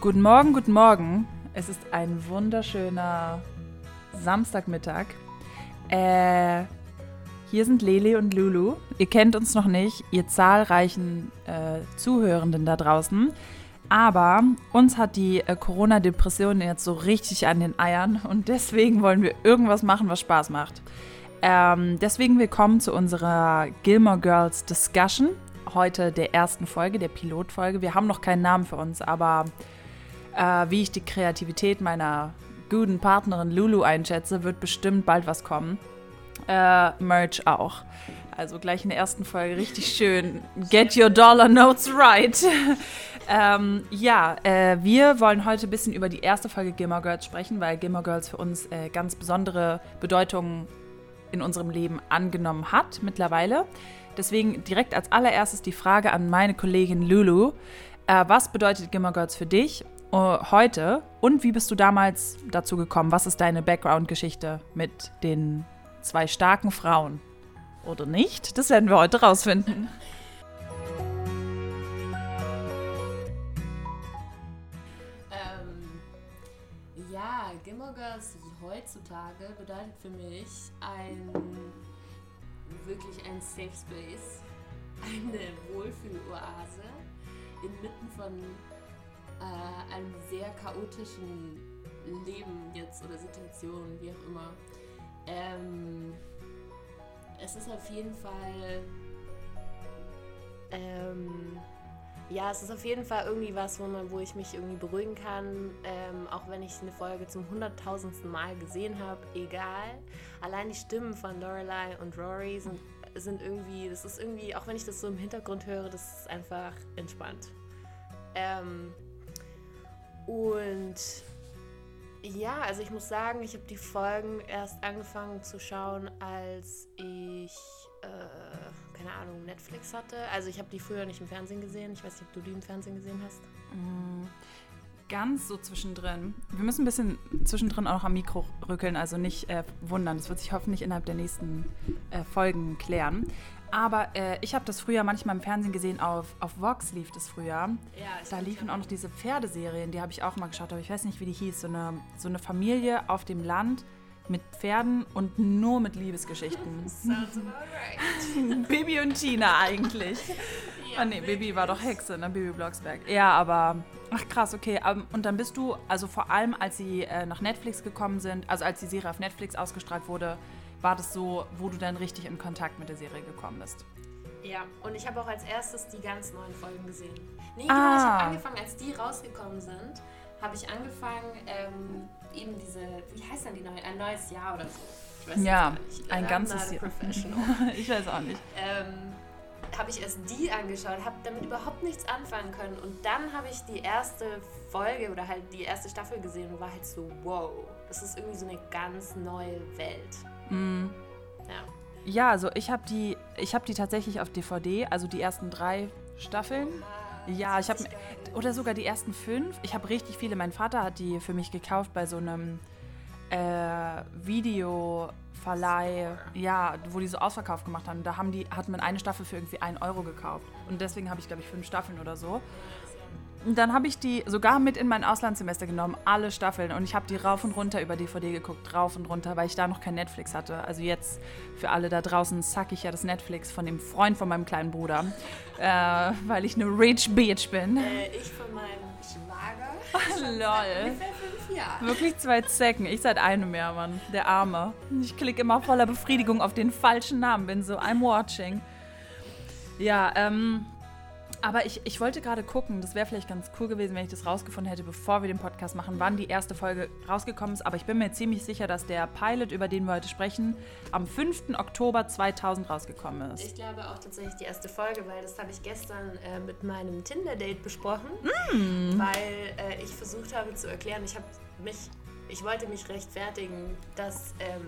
Guten Morgen, guten Morgen. Es ist ein wunderschöner Samstagmittag. Äh, hier sind Lele und Lulu. Ihr kennt uns noch nicht, ihr zahlreichen äh, Zuhörenden da draußen. Aber uns hat die äh, Corona-Depression jetzt so richtig an den Eiern und deswegen wollen wir irgendwas machen, was Spaß macht. Ähm, deswegen willkommen zu unserer Gilmore Girls Discussion. Heute der ersten Folge, der Pilotfolge. Wir haben noch keinen Namen für uns, aber äh, wie ich die Kreativität meiner guten Partnerin Lulu einschätze, wird bestimmt bald was kommen. Äh, Merch auch. Also gleich in der ersten Folge richtig schön. Get your dollar notes right. ähm, ja, äh, wir wollen heute ein bisschen über die erste Folge Gilmore Girls sprechen, weil Gilmore Girls für uns äh, ganz besondere Bedeutung in unserem Leben angenommen hat mittlerweile. Deswegen direkt als allererstes die Frage an meine Kollegin Lulu. Äh, was bedeutet Gilmore Girls für dich heute und wie bist du damals dazu gekommen? Was ist deine Background-Geschichte mit den zwei starken Frauen? Oder nicht? Das werden wir heute rausfinden. Ähm, ja, Gilmore heutzutage bedeutet für mich ein wirklich ein Safe Space, eine Wohlfühloase inmitten von äh, einem sehr chaotischen Leben jetzt oder Situation, wie auch immer. Ähm, es ist auf jeden Fall. Ähm, ja, es ist auf jeden Fall irgendwie was, wo, man, wo ich mich irgendwie beruhigen kann. Ähm, auch wenn ich eine Folge zum hunderttausendsten Mal gesehen habe, egal. Allein die Stimmen von Lorelei und Rory sind, sind irgendwie, das ist irgendwie, auch wenn ich das so im Hintergrund höre, das ist einfach entspannt. Ähm, und ja, also ich muss sagen, ich habe die Folgen erst angefangen zu schauen, als ich, äh, keine Ahnung, Netflix hatte. Also ich habe die früher nicht im Fernsehen gesehen. Ich weiß nicht, ob du die im Fernsehen gesehen hast. Mm, ganz so zwischendrin. Wir müssen ein bisschen zwischendrin auch noch am Mikro rückeln, also nicht äh, wundern. Das wird sich hoffentlich innerhalb der nächsten äh, Folgen klären. Aber äh, ich habe das früher manchmal im Fernsehen gesehen, auf, auf Vox lief das früher. Ja, da liefen auch noch diese Pferdeserien, die habe ich auch mal geschaut, aber ich weiß nicht, wie die hieß. So eine, so eine Familie auf dem Land mit Pferden und nur mit Liebesgeschichten. Sounds about right. Bibi und Tina eigentlich. Ja, ah nee, Bibi war doch Hexe, ne? Bibi Blocksberg. Ja, aber. Ach krass, okay. Ähm, Und dann bist du, also vor allem als sie äh, nach Netflix gekommen sind, also als die Serie auf Netflix ausgestrahlt wurde, war das so, wo du dann richtig in Kontakt mit der Serie gekommen bist. Ja, und ich habe auch als erstes die ganz neuen Folgen gesehen. Nee, Ah. genau, ich habe angefangen, als die rausgekommen sind, habe ich angefangen, ähm, eben diese, wie heißt denn die neue, ein neues Jahr oder so. Ich weiß Ja, nicht. ein ganzes Jahr. Professional. ich weiß auch nicht. ähm, habe ich erst die angeschaut, habe damit überhaupt nichts anfangen können. Und dann habe ich die erste Folge oder halt die erste Staffel gesehen und war halt so, wow, das ist irgendwie so eine ganz neue Welt. Mm. Ja. Ja, also ich habe die, ich habe die tatsächlich auf DVD, also die ersten drei Staffeln. Ja, ich habe oder sogar die ersten fünf. Ich habe richtig viele. Mein Vater hat die für mich gekauft bei so einem äh, Videoverleih, ja, wo die so Ausverkauf gemacht haben. Da haben die, hat man eine Staffel für irgendwie 1 Euro gekauft. Und deswegen habe ich, glaube ich, fünf Staffeln oder so. Und dann habe ich die sogar mit in mein Auslandssemester genommen, alle Staffeln. Und ich habe die rauf und runter über DVD geguckt, rauf und runter, weil ich da noch kein Netflix hatte. Also jetzt für alle da draußen sack ich ja das Netflix von dem Freund von meinem kleinen Bruder, äh, weil ich eine Rich Bitch bin. Äh, ich von meinem Schwager. Lol. Jahre. Wirklich zwei Zecken. Ich seit einem mehr, Mann. Der Arme. Ich klicke immer voller Befriedigung auf den falschen Namen, bin so, I'm watching. Ja, ähm. Aber ich, ich wollte gerade gucken, das wäre vielleicht ganz cool gewesen, wenn ich das rausgefunden hätte, bevor wir den Podcast machen, wann die erste Folge rausgekommen ist. Aber ich bin mir ziemlich sicher, dass der Pilot, über den wir heute sprechen, am 5. Oktober 2000 rausgekommen ist. Ich glaube auch tatsächlich die erste Folge, weil das habe ich gestern äh, mit meinem Tinder-Date besprochen, weil äh, ich versucht habe zu erklären, ich habe mich, ich wollte mich rechtfertigen, dass ähm,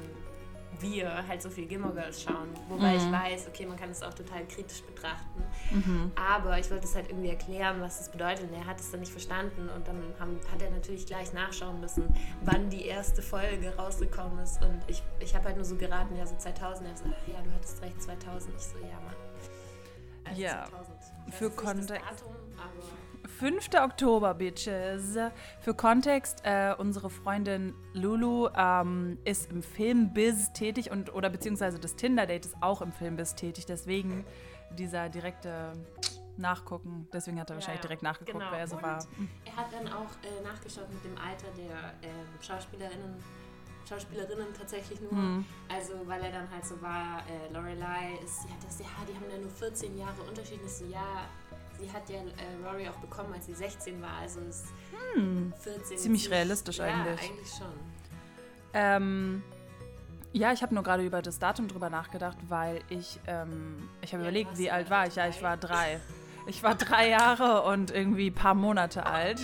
wir halt so viel Gilmore Girls schauen, wobei ich weiß, okay, man kann es auch total kritisch betrachten, aber ich wollte es halt irgendwie erklären, was das bedeutet und er hat es dann nicht verstanden und dann haben, hat er natürlich gleich nachschauen müssen, wann die erste Folge rausgekommen ist und ich, ich habe halt nur so geraten, ja so 2000, er so, ach ja, du hattest recht, 2000, ich so, ja Mann. Also Ja. 2000. Ich weiß Für Kontext. Datum, aber 5. Oktober, Bitches. Für Kontext, äh, unsere Freundin Lulu ähm, ist im Filmbiz tätig und oder beziehungsweise das Tinder-Date ist auch im Filmbiz tätig. Deswegen dieser direkte Nachgucken. Deswegen hat er Ja, wahrscheinlich ja. direkt nachgeguckt, Genau. wer er so Und war. Er hat dann auch äh, nachgeschaut mit dem Alter der ähm, Schauspielerinnen, Schauspielerinnen tatsächlich nur. Hm. Also weil er dann halt so war, äh, Lorelei ist, ja, das, ja, die haben ja nur 14 Jahre Unterschied. Ich so, ja, sie hat ja äh, Rory auch bekommen, als sie 16 war, also ist 14. Ziemlich realistisch ja, eigentlich. eigentlich schon. Ähm, ja, ich habe nur gerade über das Datum drüber nachgedacht, weil ich, ähm, ich habe Ja, überlegt, wie alt war ich? Ja, drei? ich war drei. Ich war drei Jahre und irgendwie ein paar Monate alt.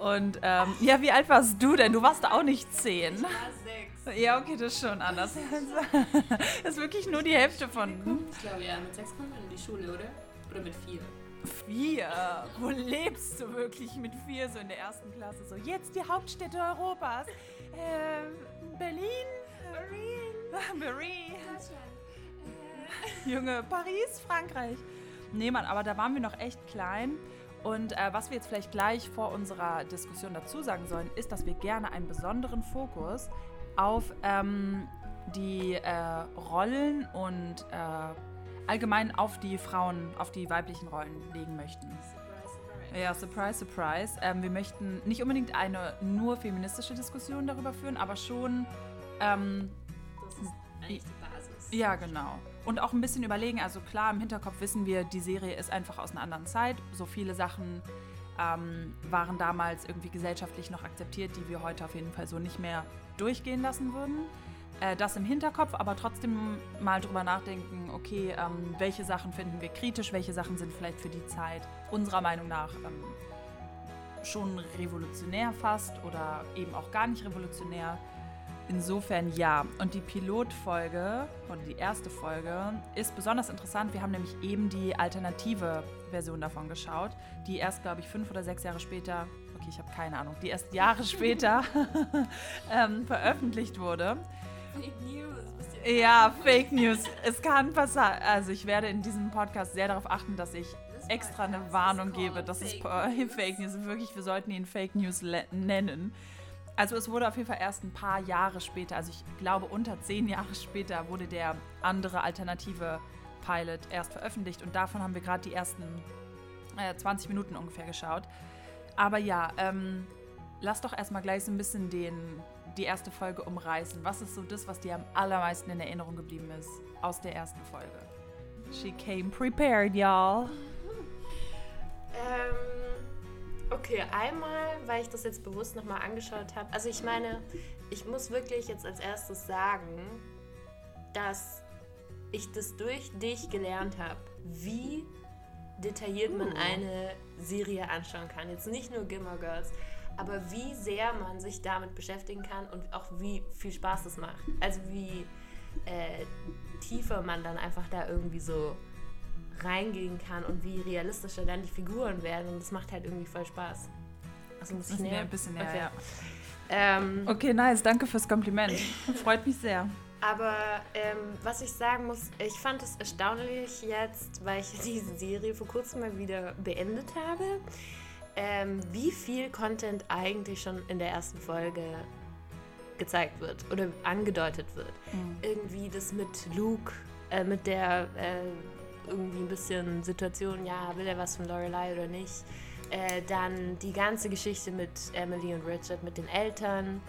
Und ähm, ja, wie alt warst du denn? Du warst auch nicht zehn. Ich war sechs. Ja, okay, das ist schon anders. Das ist wirklich nur die Hälfte von Ich glaube ja, mit sechs kommt man in die Schule, oder? Oder mit vier. vier. Wo lebst du wirklich mit vier so in der ersten Klasse? So, jetzt die Hauptstädte Europas. Ähm, Berlin, Berlin, Berlin. Junge, Paris, Frankreich. Nee, Mann, aber da waren wir noch echt klein. Und äh, was wir jetzt vielleicht gleich vor unserer Diskussion dazu sagen sollen, ist, dass wir gerne einen besonderen Fokus auf ähm, die äh, Rollen und äh, allgemein auf die Frauen, auf die weiblichen Rollen legen möchten. Surprise, surprise. Ja, surprise, surprise. Ähm, wir möchten nicht unbedingt eine nur feministische Diskussion darüber führen, aber schon ähm, Das ist eigentlich die Basis. ja, genau. Und auch ein bisschen überlegen, also klar, im Hinterkopf wissen wir, die Serie ist einfach aus einer anderen Zeit. So viele Sachen ähm, waren damals irgendwie gesellschaftlich noch akzeptiert, die wir heute auf jeden Fall so nicht mehr durchgehen lassen würden. Äh, das im Hinterkopf, aber trotzdem mal drüber nachdenken, okay, ähm, welche Sachen finden wir kritisch, welche Sachen sind vielleicht für die Zeit unserer Meinung nach ähm, schon revolutionär fast oder eben auch gar nicht revolutionär. Insofern ja. Und die Pilotfolge oder die erste Folge ist besonders interessant. Wir haben nämlich eben die alternative Version davon geschaut, die erst, glaube ich, fünf oder sechs Jahre später, okay, ich habe keine Ahnung, die erst Jahre später ähm, veröffentlicht wurde. Fake News. Ja, Fake News. Es kann passieren. Also ich werde in diesem Podcast sehr darauf achten, dass ich extra eine Warnung gebe, dass es Fake News. Wirklich, wir sollten ihn Fake News nennen. Also es wurde auf jeden Fall erst ein paar Jahre später, also ich glaube unter zehn Jahre später, wurde der andere alternative Pilot erst veröffentlicht und davon haben wir gerade die ersten äh, 20 Minuten ungefähr geschaut. Aber ja, ähm, lass doch erstmal gleich so ein bisschen den, die erste Folge umreißen. Was ist so das, was dir am allermeisten in Erinnerung geblieben ist aus der ersten Folge? She came prepared, y'all. Ähm, okay, einmal, weil ich das jetzt bewusst nochmal angeschaut habe. Also ich meine, ich muss wirklich jetzt als erstes sagen, dass ich das durch dich gelernt habe, wie detailliert man Uh. eine Serie anschauen kann. Jetzt nicht nur Gilmore Girls, aber wie sehr man sich damit beschäftigen kann und auch wie viel Spaß das macht. Also wie äh, tiefer man dann einfach da irgendwie so reingehen kann und wie realistischer dann die Figuren werden. Und das macht halt irgendwie voll Spaß. Also muss ich näher? ein bisschen näher, Okay. ja. Ähm, Okay, nice, danke fürs Kompliment. Freut mich sehr. Aber ähm, was ich sagen muss, ich fand es erstaunlich jetzt, weil ich diese Serie vor kurzem mal wieder beendet habe, ähm, wie viel Content eigentlich schon in der ersten Folge gezeigt wird oder angedeutet wird. Irgendwie das mit Luke, äh, mit der äh, irgendwie ein bisschen Situation, ja, will er was von Lorelei oder nicht. Äh, dann die ganze Geschichte mit Emily und Richard, mit den Eltern.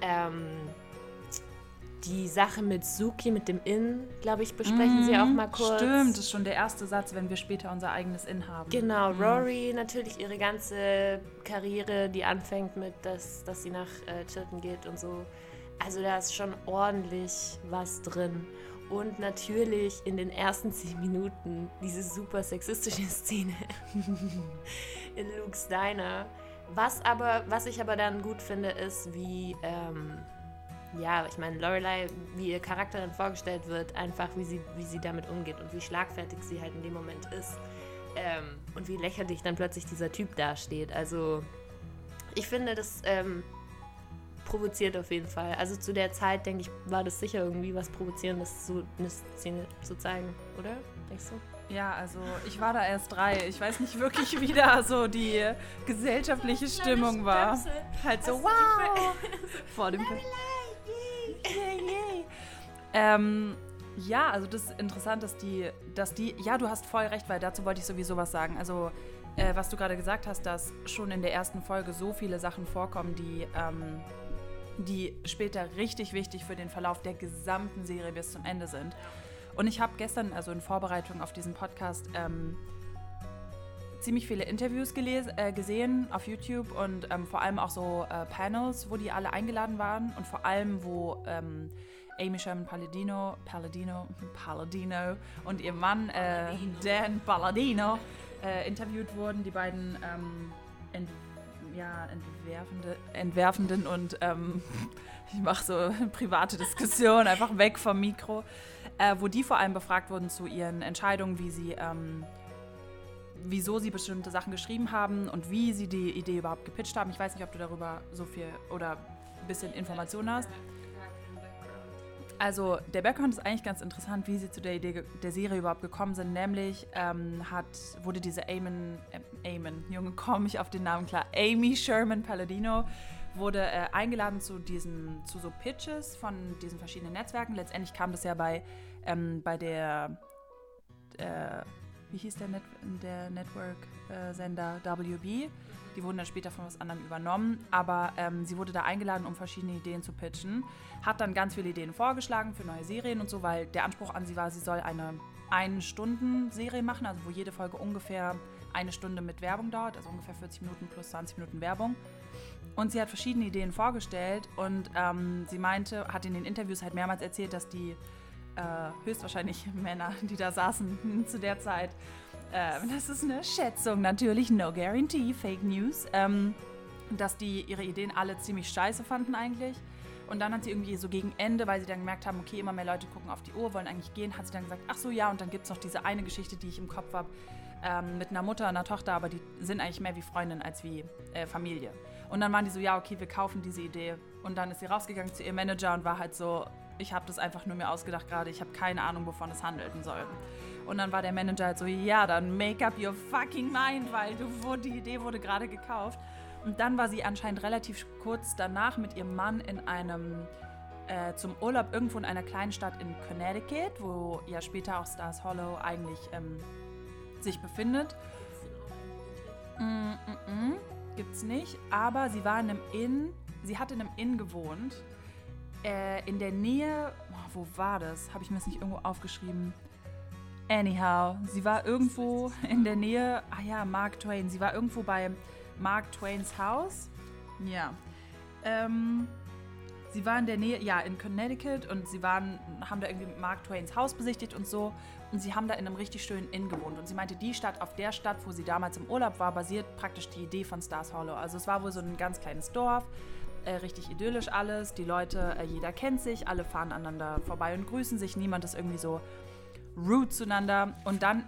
Ähm, die Sache mit Suki, mit dem Inn, glaube ich, besprechen sie auch mal kurz. Stimmt, das ist schon der erste Satz, wenn wir später unser eigenes In haben. Genau, Rory natürlich ihre ganze Karriere, die anfängt mit, dass, dass sie nach äh, Chilton geht und so. Also da ist schon ordentlich was drin. Und natürlich in den ersten zehn Minuten diese super sexistische Szene in Luke's Diner. Was aber, was ich aber dann gut finde, ist, wie, ähm, ja, ich meine, Lorelei, wie ihr Charakter dann vorgestellt wird, einfach wie sie, wie sie damit umgeht und wie schlagfertig sie halt in dem Moment ist. Ähm, und wie lächerlich dann plötzlich dieser Typ dasteht. Also, ich finde, das ähm, provoziert auf jeden Fall. Also zu der Zeit, denke ich, war das sicher irgendwie was Provozierendes, so eine Szene zu zeigen, oder? Denkst du? Ja, also ich war da erst drei. Ich weiß nicht wirklich, wie da so die gesellschaftliche Stimmung war. Halt so, wow! Vor dem Film. Ähm, ja, also das ist interessant, dass die, dass die, ja, du hast voll recht, weil dazu wollte ich sowieso was sagen. Also, äh, was du gerade gesagt hast, dass schon in der ersten Folge so viele Sachen vorkommen, die, ähm, die später richtig wichtig für den Verlauf der gesamten Serie bis zum Ende sind. Und ich habe gestern, also in Vorbereitung auf diesen Podcast, ähm, ziemlich viele Interviews gelesen, äh, gesehen auf YouTube und ähm, vor allem auch so äh, Panels, wo die alle eingeladen waren und vor allem, wo ähm, Amy Sherman Palladino, Palladino, Palladino und ihr Mann äh, Dan Palladino äh, interviewt wurden. Die beiden ähm, ent, ja, entwerfende, entwerfenden und ähm, ich mache so private Diskussion, einfach weg vom Mikro, äh, wo die vor allem befragt wurden zu ihren Entscheidungen, wie sie ähm, wieso sie bestimmte Sachen geschrieben haben und wie sie die Idee überhaupt gepitcht haben. Ich weiß nicht, ob du darüber so viel oder ein bisschen Informationen hast. Also der Background ist eigentlich ganz interessant, wie sie zu der Idee der Serie überhaupt gekommen sind. Nämlich ähm, hat, wurde diese Eamon, äh, Eamon, Junge, komme ich auf den Namen klar, Amy Sherman Palladino, wurde äh, eingeladen zu diesen, zu so Pitches von diesen verschiedenen Netzwerken. Letztendlich kam das ja bei, ähm, bei der, äh, wie hieß der, Net der Network-Sender WB die wurden dann später von was anderem übernommen. Aber ähm, sie wurde da eingeladen, um verschiedene Ideen zu pitchen. Hat dann ganz viele Ideen vorgeschlagen für neue Serien und so, weil der Anspruch an sie war, sie soll eine Ein-Stunden-Serie machen, also wo jede Folge ungefähr eine Stunde mit Werbung dauert, also ungefähr 40 Minuten plus 20 Minuten Werbung. Und sie hat verschiedene Ideen vorgestellt und ähm, sie meinte, hat in den Interviews halt mehrmals erzählt, dass die äh, höchstwahrscheinlich Männer, die da saßen zu der Zeit, ähm, das ist eine Schätzung natürlich, no guarantee, Fake News, ähm, dass die ihre Ideen alle ziemlich scheiße fanden eigentlich. Und dann hat sie irgendwie so gegen Ende, weil sie dann gemerkt haben, okay, immer mehr Leute gucken auf die Uhr, wollen eigentlich gehen, hat sie dann gesagt, ach so, ja, und dann gibt es noch diese eine Geschichte, die ich im Kopf habe, ähm, mit einer Mutter und einer Tochter, aber die sind eigentlich mehr wie Freundin als wie äh, Familie. Und dann waren die so, ja, okay, wir kaufen diese Idee. Und dann ist sie rausgegangen zu ihrem Manager und war halt so, ich habe das einfach nur mir ausgedacht gerade, ich habe keine Ahnung, wovon es handeln soll. Und dann war der Manager halt so, ja, dann make up your fucking mind, weil du, die Idee wurde gerade gekauft. Und dann war sie anscheinend relativ kurz danach mit ihrem Mann in einem äh, zum Urlaub irgendwo in einer kleinen Stadt in Connecticut, wo ja später auch Stars Hollow eigentlich ähm, sich befindet. Mm -mm -mm, gibt's nicht. Aber sie war in einem Inn, sie hat in einem Inn gewohnt. Äh, in der Nähe, oh, wo war das? Habe ich mir das nicht irgendwo aufgeschrieben? Anyhow, sie war irgendwo in der Nähe, ah ja, Mark Twain. Sie war irgendwo bei Mark Twains Haus. Ja. Ähm, sie war in der Nähe, ja, in Connecticut und sie waren, haben da irgendwie Mark Twains Haus besichtigt und so. Und sie haben da in einem richtig schönen Inn gewohnt. Und sie meinte, die Stadt, auf der Stadt, wo sie damals im Urlaub war, basiert praktisch die Idee von Stars Hollow. Also es war wohl so ein ganz kleines Dorf, äh, richtig idyllisch alles. Die Leute, äh, jeder kennt sich, alle fahren aneinander vorbei und grüßen sich. Niemand ist irgendwie so rude zueinander. Und dann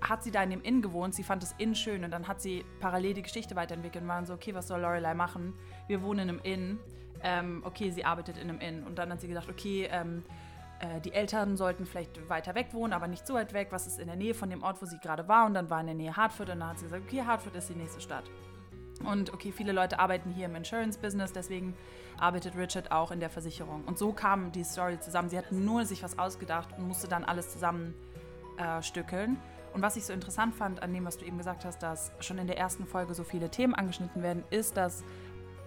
hat sie da in dem Inn gewohnt. Sie fand das Inn schön und dann hat sie parallel die Geschichte weiterentwickelt und war so, okay, was soll Lorelei machen? Wir wohnen in einem Inn. Ähm, okay, sie arbeitet in einem Inn. Und dann hat sie gedacht, okay, ähm, äh, die Eltern sollten vielleicht weiter weg wohnen, aber nicht so weit weg. Was ist in der Nähe von dem Ort, wo sie gerade war? Und dann war in der Nähe Hartford und dann hat sie gesagt, okay, Hartford ist die nächste Stadt. Und okay, viele Leute arbeiten hier im Insurance-Business, deswegen arbeitet Richard auch in der Versicherung. Und so kam die Story zusammen. Sie hat nur sich was ausgedacht und musste dann alles zusammenstückeln. Äh, und was ich so interessant fand an dem, was du eben gesagt hast, dass schon in der ersten Folge so viele Themen angeschnitten werden, ist, dass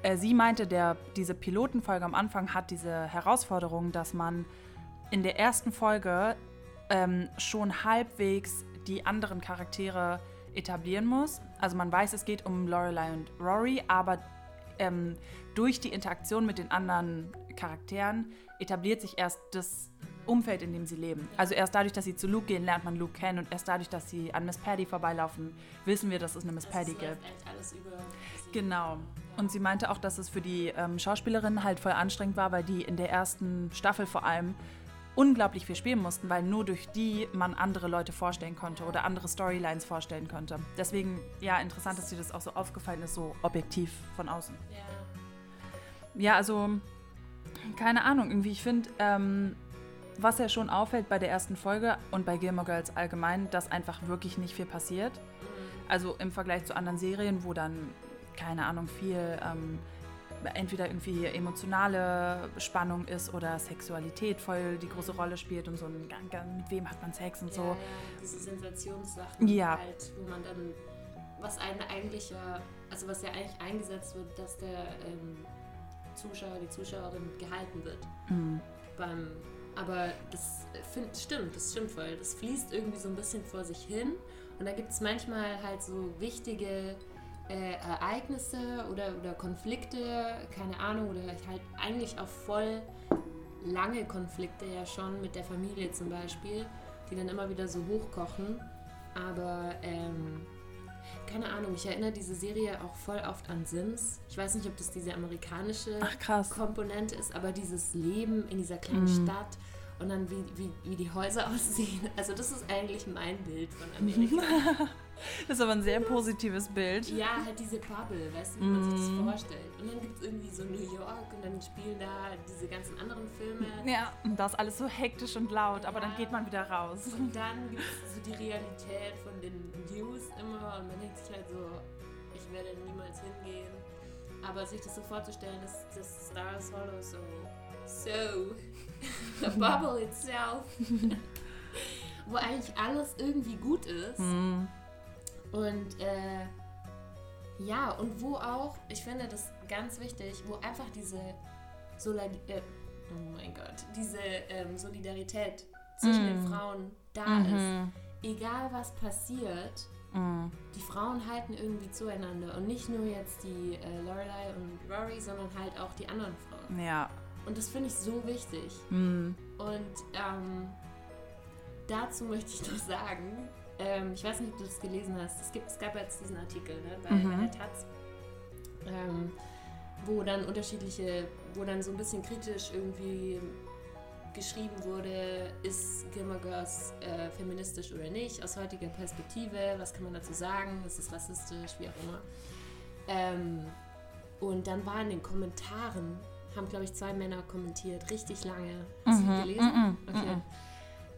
äh, sie meinte, der, diese Pilotenfolge am Anfang hat diese Herausforderung, dass man in der ersten Folge ähm, schon halbwegs die anderen Charaktere etablieren muss. Also man weiß, es geht um Lorelei und Rory, aber ähm, durch die Interaktion mit den anderen Charakteren etabliert sich erst das Umfeld, in dem sie leben. Also erst dadurch, dass sie zu Luke gehen, lernt man Luke kennen und erst dadurch, dass sie an Miss Paddy vorbeilaufen, wissen wir, dass es eine Miss das Paddy gibt. Genau. Und sie meinte auch, dass es für die ähm, Schauspielerin halt voll anstrengend war, weil die in der ersten Staffel vor allem unglaublich viel spielen mussten, weil nur durch die man andere Leute vorstellen konnte oder andere Storylines vorstellen konnte. Deswegen, ja, interessant, dass dir das auch so aufgefallen ist, so objektiv von außen. Ja, ja also, keine Ahnung, irgendwie, ich finde, ähm, was ja schon auffällt bei der ersten Folge und bei Gilmore Girls allgemein, dass einfach wirklich nicht viel passiert. Also im Vergleich zu anderen Serien, wo dann, keine Ahnung, viel ähm, entweder irgendwie emotionale Spannung ist oder Sexualität voll die große Rolle spielt und so ein, mit wem hat man Sex und so. Ja, diese Sensationssachen ja. halt, wo man dann, was einen eigentlich ja, also was ja eigentlich eingesetzt wird, dass der ähm, Zuschauer, die Zuschauerin gehalten wird. Mhm. Beim, aber das find, stimmt, das stimmt voll. Das fließt irgendwie so ein bisschen vor sich hin und da gibt es manchmal halt so wichtige äh, Ereignisse oder, oder Konflikte, keine Ahnung, oder halt eigentlich auch voll lange Konflikte ja schon mit der Familie zum Beispiel, die dann immer wieder so hochkochen. Aber ähm, keine Ahnung, ich erinnere diese Serie auch voll oft an Sims. Ich weiß nicht, ob das diese amerikanische Ach, Komponente ist, aber dieses Leben in dieser kleinen mm. Stadt und dann wie, wie, wie die Häuser aussehen. Also das ist eigentlich mein Bild von Amerika. Das ist aber ein sehr positives Bild. Ja, halt diese Bubble, weißt du, wie man sich das mhm. vorstellt. Und dann gibt es irgendwie so New York und dann spielen da diese ganzen anderen Filme. Ja, und da ist alles so hektisch und laut, ja. aber dann geht man wieder raus. Und dann gibt es so die Realität von den News immer und man denkt sich halt so, ich werde niemals hingehen. Aber sich das so vorzustellen, dass das Stars Hollow so, so, the bubble itself, wo eigentlich alles irgendwie gut ist. Mhm und äh, ja, und wo auch, ich finde das ganz wichtig, wo einfach diese Solid äh, oh mein Gott, diese ähm, Solidarität zwischen mm. den Frauen da mhm. ist. Egal was passiert, mm. die Frauen halten irgendwie zueinander. Und nicht nur jetzt die äh, Lorelei und Rory, sondern halt auch die anderen Frauen. Ja. Und das finde ich so wichtig. Mm. Und ähm, dazu möchte ich nur sagen, ähm, ich weiß nicht, ob du das gelesen hast. Es, gibt, es gab jetzt diesen Artikel ne, bei, mhm. bei der Taz, ähm, wo dann unterschiedliche, wo dann so ein bisschen kritisch irgendwie geschrieben wurde, ist Gilmore Girls äh, feministisch oder nicht, aus heutiger Perspektive, was kann man dazu sagen, ist es rassistisch, wie auch immer. Ähm, und dann war in den Kommentaren, haben glaube ich zwei Männer kommentiert, richtig lange. Hast mhm. du gelesen? Mhm. Okay. Mhm.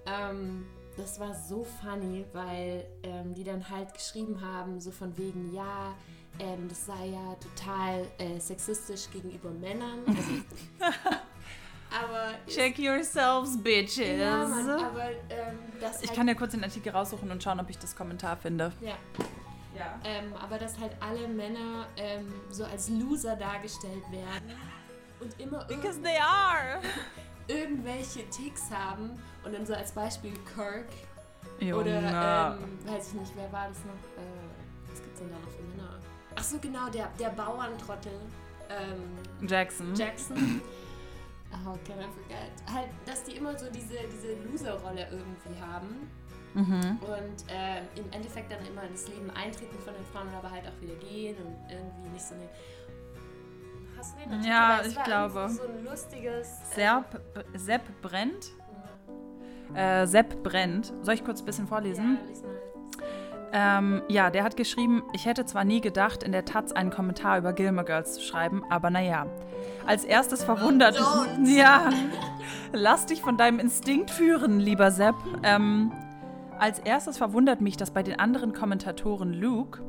Ähm, das war so funny, weil ähm, die dann halt geschrieben haben, so von wegen, ja, ähm, das sei ja total äh, sexistisch gegenüber Männern. Also, aber Check yourselves, bitches. Ja, Mann, aber ähm, Ich halt kann ja kurz den Artikel raussuchen und schauen, ob ich das Kommentar finde. Ja. Ja. Ähm, aber dass halt alle Männer ähm, so als Loser dargestellt werden und immer Because they are! Irgendwelche Ticks haben und dann so als Beispiel Kirk Junge. oder ähm, weiß ich nicht, wer war das noch? Äh, was gibt's denn da noch für Männer? Ach so, genau, der, der Bauerntrottel. Ähm, Jackson. Jackson. Oh, can I forget. Halt, dass die immer so diese, diese Loser-Rolle irgendwie haben. Mhm. Und äh, im Endeffekt dann immer in das Leben eintreten von den Frauen, aber halt auch wieder gehen und irgendwie nicht so eine Hast du den Ja, ich glaube. So ein lustiges. Äh, Sepp, Sepp brennt. Äh, Sepp brennt. Soll ich kurz ein bisschen vorlesen? Ja, lies mal. Ähm, ja, der hat geschrieben, ich hätte zwar nie gedacht, in der Taz einen Kommentar über Gilmore Girls zu schreiben, aber naja. Als erstes verwundert. Don't. Ja. Lass dich von deinem Instinkt führen, lieber Sepp. Ähm, als erstes verwundert mich, dass bei den anderen Kommentatoren Luke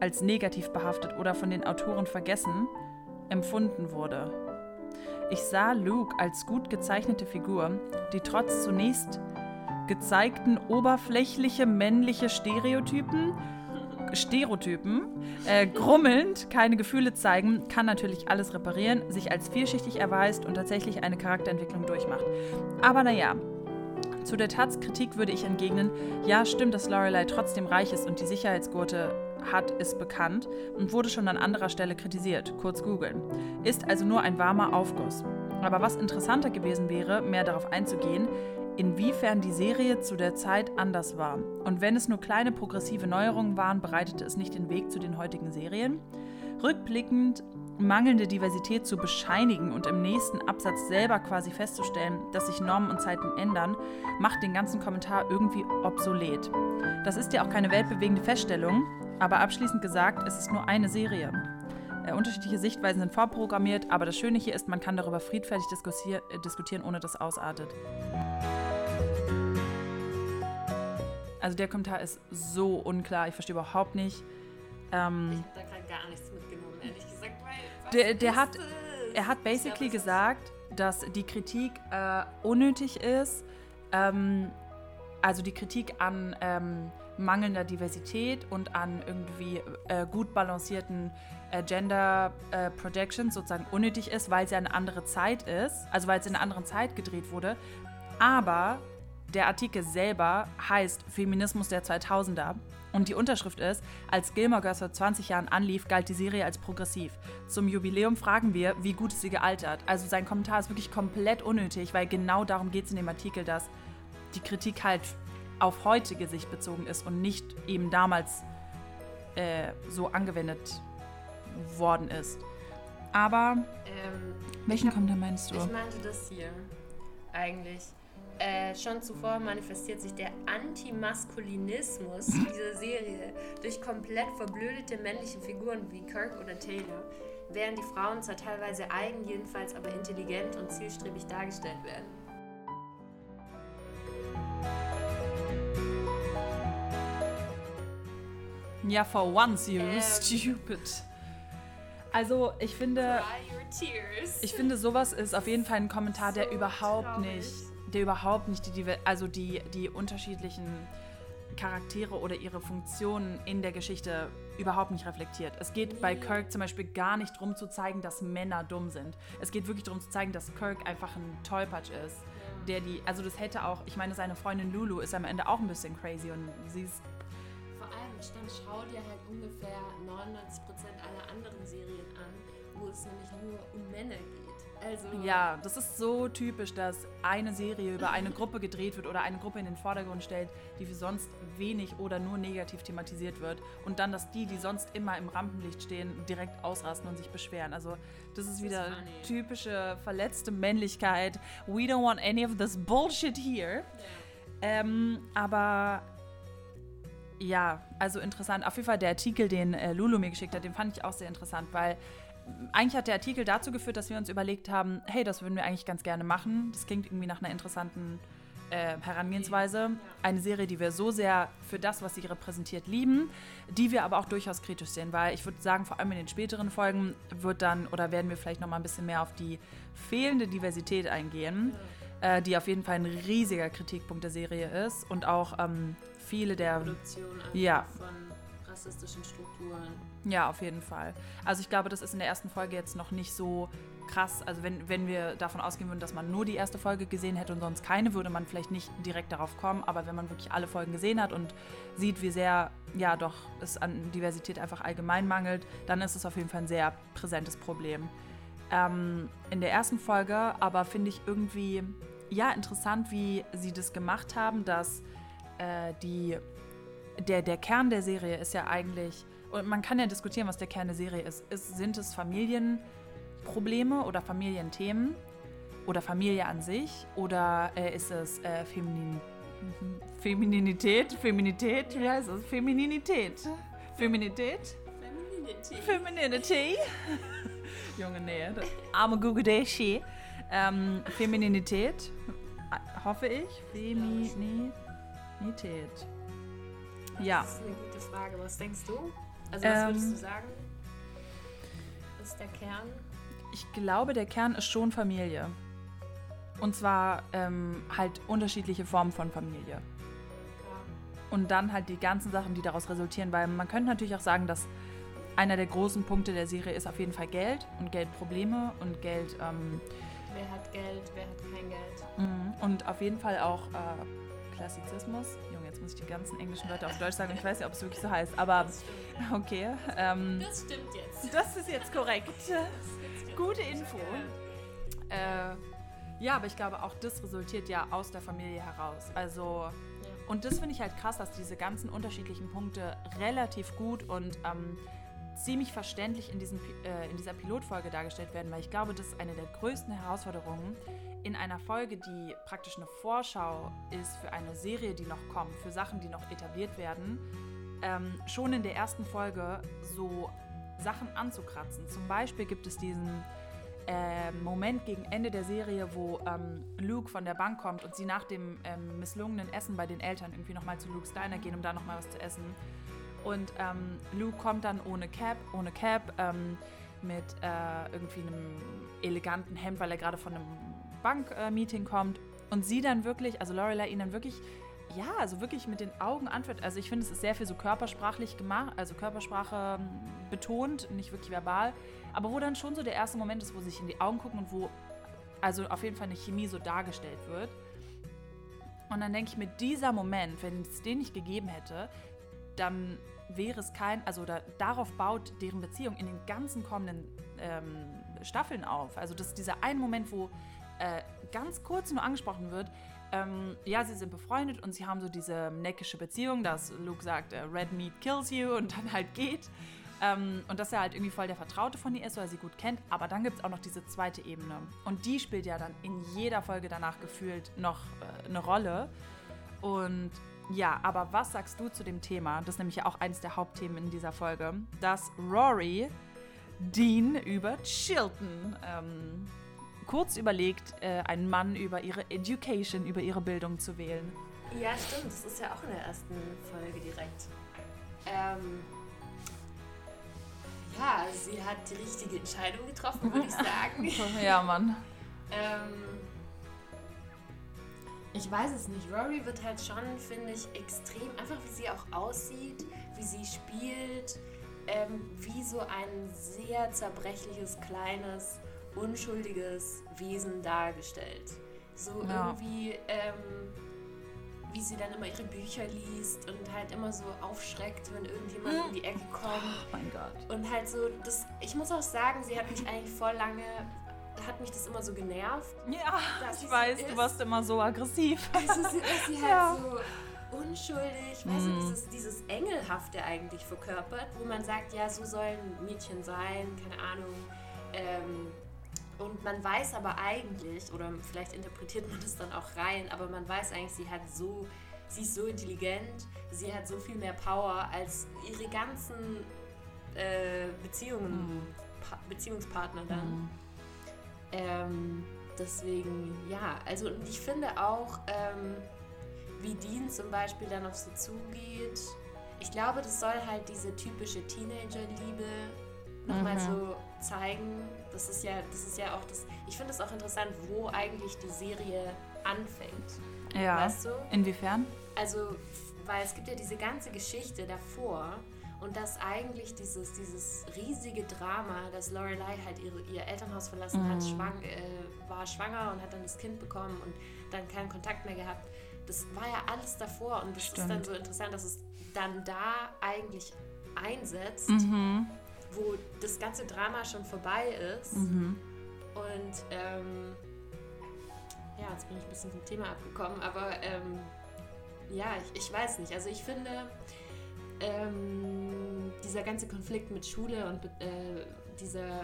als negativ behaftet oder von den Autoren vergessen empfunden wurde. Ich sah Luke als gut gezeichnete Figur, die trotz zunächst gezeigten oberflächliche männliche Stereotypen Stereotypen, äh, grummelnd, keine Gefühle zeigen, kann natürlich alles reparieren, sich als vielschichtig erweist und tatsächlich eine Charakterentwicklung durchmacht. Aber naja, zu der Taz-Kritik würde ich entgegnen, ja, stimmt, dass Lorelei trotzdem reich ist und die Sicherheitsgurte hat, ist bekannt und wurde schon an anderer Stelle kritisiert, kurz googeln. Ist also nur ein warmer Aufguss. Aber was interessanter gewesen wäre, mehr darauf einzugehen, inwiefern die Serie zu der Zeit anders war. Und wenn es nur kleine progressive Neuerungen waren, bereitete es nicht den Weg zu den heutigen Serien. Rückblickend mangelnde Diversität zu bescheinigen und im nächsten Absatz selber quasi festzustellen, dass sich Normen und Zeiten ändern, macht den ganzen Kommentar irgendwie obsolet. Das ist ja auch keine weltbewegende Feststellung, aber abschließend gesagt, es ist nur eine Serie. Äh, unterschiedliche Sichtweisen sind vorprogrammiert, aber das Schöne hier ist, man kann darüber friedfertig diskutieren, ohne dass ausartet. Also der Kommentar ist so unklar. Ich verstehe überhaupt nicht. Ähm, ich habe da gerade gar nichts mitgenommen, ehrlich gesagt. Weil, der, der hat, er hat basically glaub, gesagt, dass die Kritik äh, unnötig ist. Ähm, also die Kritik an ähm, mangelnder Diversität und an irgendwie äh, gut balancierten äh, Gender äh, Projections sozusagen unnötig ist, weil es ja eine andere Zeit ist, also weil es in einer anderen Zeit gedreht wurde. Aber der Artikel selber heißt Feminismus der 2000er und die Unterschrift ist, als Gilmore Girls vor 20 Jahren anlief, galt die Serie als progressiv. Zum Jubiläum fragen wir, wie gut ist sie gealtert. Also sein Kommentar ist wirklich komplett unnötig, weil genau darum geht es in dem Artikel, dass die Kritik halt auf heutige Sicht bezogen ist und nicht eben damals äh, so angewendet worden ist. Aber Ähm, welchen hab- Kommentar meinst du? Ich meinte das hier eigentlich. Äh, schon zuvor manifestiert sich der Antimaskulinismus dieser Serie durch komplett verblödete männliche Figuren wie Kirk oder Taylor, während die Frauen zwar teilweise eigen, jedenfalls aber intelligent und zielstrebig dargestellt werden. Ja, for once you Ähm. stupid. Also ich finde, ich finde sowas ist auf jeden Fall ein Kommentar, der So überhaupt traurig. nicht, der überhaupt nicht die, Diver- also die, die unterschiedlichen Charaktere oder ihre Funktionen in der Geschichte überhaupt nicht reflektiert. Es geht bei Nee. Kirk zum Beispiel gar nicht darum zu zeigen, dass Männer dumm sind. Es geht wirklich darum zu zeigen, dass Kirk einfach ein Tollpatsch ist. Der die, also das hätte auch, ich meine, seine Freundin Lulu ist am Ende auch ein bisschen crazy und sie ist dann schau dir halt ungefähr 99% aller anderen Serien an, wo es nämlich nur um Männer geht. Also, Ja, das ist so typisch, dass eine Serie über eine Gruppe gedreht wird oder eine Gruppe in den Vordergrund stellt, die für sonst wenig oder nur negativ thematisiert wird. Und dann, dass die, die sonst immer im Rampenlicht stehen, direkt ausrasten und sich beschweren. Also, das ist wieder funny. typische verletzte Männlichkeit. We don't want any of this bullshit here. Ähm, aber ja, also interessant. Auf jeden Fall der Artikel, den äh, Lulu mir geschickt hat, den fand ich auch sehr interessant, weil m, eigentlich hat der Artikel dazu geführt, dass wir uns überlegt haben, hey, das würden wir eigentlich ganz gerne machen. Das klingt irgendwie nach einer interessanten äh, Herangehensweise. Eine Serie, die wir so sehr für das, was sie repräsentiert, lieben, die wir aber auch durchaus kritisch sehen, weil ich würde sagen, vor allem in den späteren Folgen wird dann oder werden wir vielleicht noch mal ein bisschen mehr auf die fehlende Diversität eingehen, äh, die auf jeden Fall ein riesiger Kritikpunkt der Serie ist und auch ähm, viele der Produktion Ja. von rassistischen Strukturen. Ja, auf jeden Fall. Also ich glaube, das ist in der ersten Folge jetzt noch nicht so krass. Also wenn, wenn wir davon ausgehen würden, dass man nur die erste Folge gesehen hätte und sonst keine, würde man vielleicht nicht direkt darauf kommen. Aber wenn man wirklich alle Folgen gesehen hat und sieht, wie sehr, ja doch, es an Diversität einfach allgemein mangelt, dann ist es auf jeden Fall ein sehr präsentes Problem. Ähm, in der ersten Folge aber finde ich irgendwie, ja, interessant, wie sie das gemacht haben, dass äh, die der, der Kern der Serie ist ja eigentlich, und man kann ja diskutieren, was der Kern der Serie ist. ist sind es Familienprobleme oder Familienthemen oder Familie an sich oder äh, ist es äh, Feminin. Femininität? Feminität? Wie heißt es? Femininität. Feminität? Femininity. Femininity. Junge, nee. das- Arme Gugudeshi. Ähm, Femininität. Hoffe ich. Feminität. Ja. Das ist eine gute Frage. Was denkst du? Also, was Ähm, würdest du sagen? Ist der Kern? Ich glaube, der Kern ist schon Familie. Und zwar ähm, halt unterschiedliche Formen von Familie. Ja. Und dann halt die ganzen Sachen, die daraus resultieren. Weil man könnte natürlich auch sagen, dass einer der großen Punkte der Serie ist auf jeden Fall Geld und Geldprobleme und Geld ähm, Wer hat Geld, wer hat kein Geld? mhm. und auf jeden Fall auch äh, Klassizismus. Junge, jetzt muss ich die ganzen englischen Wörter auf Deutsch sagen. Ich weiß ja, ob es wirklich so heißt, aber okay. Ähm, Das stimmt jetzt. das ist jetzt korrekt. Gute Info. Äh, ja, aber ich glaube, auch das resultiert ja aus der Familie heraus. Also, und das finde ich halt krass, dass diese ganzen unterschiedlichen Punkte relativ gut und ähm, ziemlich verständlich in, diesem, äh, in dieser Pilotfolge dargestellt werden, weil ich glaube, das ist eine der größten Herausforderungen in einer Folge, die praktisch eine Vorschau ist für eine Serie, die noch kommt, für Sachen, die noch etabliert werden, ähm, schon in der ersten Folge so Sachen anzukratzen. Zum Beispiel gibt es diesen äh, Moment gegen Ende der Serie, wo ähm, Luke von der Bank kommt und sie nach dem ähm, misslungenen Essen bei den Eltern irgendwie nochmal zu Luke's Diner gehen, um da nochmal was zu essen. Und ähm, Luke kommt dann ohne Cap, ohne Cap, ähm, mit äh, irgendwie einem eleganten Hemd, weil er gerade von einem Bankmeeting äh, kommt. Und sie dann wirklich, also Lorelei ihn dann wirklich ja, also wirklich mit den Augen antwortet. Also ich finde, es ist sehr viel so körpersprachlich gemacht, also Körpersprache ähm, betont, nicht wirklich verbal, aber wo dann schon so der erste Moment ist, wo sie sich in die Augen gucken und wo also auf jeden Fall eine Chemie so dargestellt wird. Und dann denke ich mir, dieser Moment, wenn es den nicht gegeben hätte, dann wäre es kein, also da, darauf baut deren Beziehung in den ganzen kommenden ähm, Staffeln auf. Also das ist dieser eine Moment, wo äh, ganz kurz nur angesprochen wird, ähm, ja, sie sind befreundet und sie haben so diese neckische Beziehung, dass Luke sagt, äh, Red Meat kills you und dann halt geht. Ähm, und dass er halt irgendwie voll der Vertraute von ihr ist, weil er sie gut kennt. Aber dann gibt es auch noch diese zweite Ebene. Und die spielt ja dann in jeder Folge danach gefühlt noch äh, eine Rolle. Und ja, aber was sagst du zu dem Thema? Das ist nämlich ja auch eines der Hauptthemen in dieser Folge, dass Rory Dean über Chilton ähm, kurz überlegt, äh, einen Mann über ihre Education, über ihre Bildung zu wählen. Ja, stimmt. Das ist ja auch in der ersten Folge direkt. Ähm, ja, sie hat die richtige Entscheidung getroffen, würde ich sagen. ja, Mann. ähm, ich weiß es nicht. Rory wird halt schon, finde ich, extrem, einfach wie sie auch aussieht, wie sie spielt, ähm, wie so ein sehr zerbrechliches, kleines unschuldiges Wesen dargestellt. So ja. irgendwie, ähm, wie sie dann immer ihre Bücher liest und halt immer so aufschreckt, wenn irgendjemand hm. um die Ecke kommt. Oh mein Gott. Und halt so, das, ich muss auch sagen, sie hat mich eigentlich voll lange hat mich das immer so genervt. Ja, ich weiß, so du warst immer so aggressiv. Also, sie, dass sie halt ja. so unschuldig, weißt mm. du, dieses, dieses Engelhafte eigentlich verkörpert, wo man sagt, ja, so sollen Mädchen sein, keine Ahnung. Ähm, und man weiß aber eigentlich, oder vielleicht interpretiert man das dann auch rein, aber man weiß eigentlich, sie hat so, sie ist so intelligent, sie hat so viel mehr Power als ihre ganzen äh, Beziehungen, mhm. Beziehungspartner dann. Mhm. Ähm, deswegen, ja, also und ich finde auch, ähm, wie Dean zum Beispiel dann auf sie zugeht. Ich glaube, das soll halt diese typische Teenager-Liebe nochmal mhm. so zeigen. Das ist ja, das ist ja auch das. Ich finde es auch interessant, wo eigentlich die Serie anfängt. Ja. Weißt du? Inwiefern? Also, weil es gibt ja diese ganze Geschichte davor und dass eigentlich dieses, dieses riesige Drama, dass Lorelei halt ihre, ihr Elternhaus verlassen mhm. hat, schwang, äh, war schwanger und hat dann das Kind bekommen und dann keinen Kontakt mehr gehabt. Das war ja alles davor und das Stimmt. ist dann so interessant, dass es dann da eigentlich einsetzt. Mhm wo das ganze Drama schon vorbei ist. Mhm. Und ähm, ja, jetzt bin ich ein bisschen vom Thema abgekommen, aber ähm, ja, ich, ich, weiß nicht. Also ich finde, ähm, dieser ganze Konflikt mit Schule und äh, dieser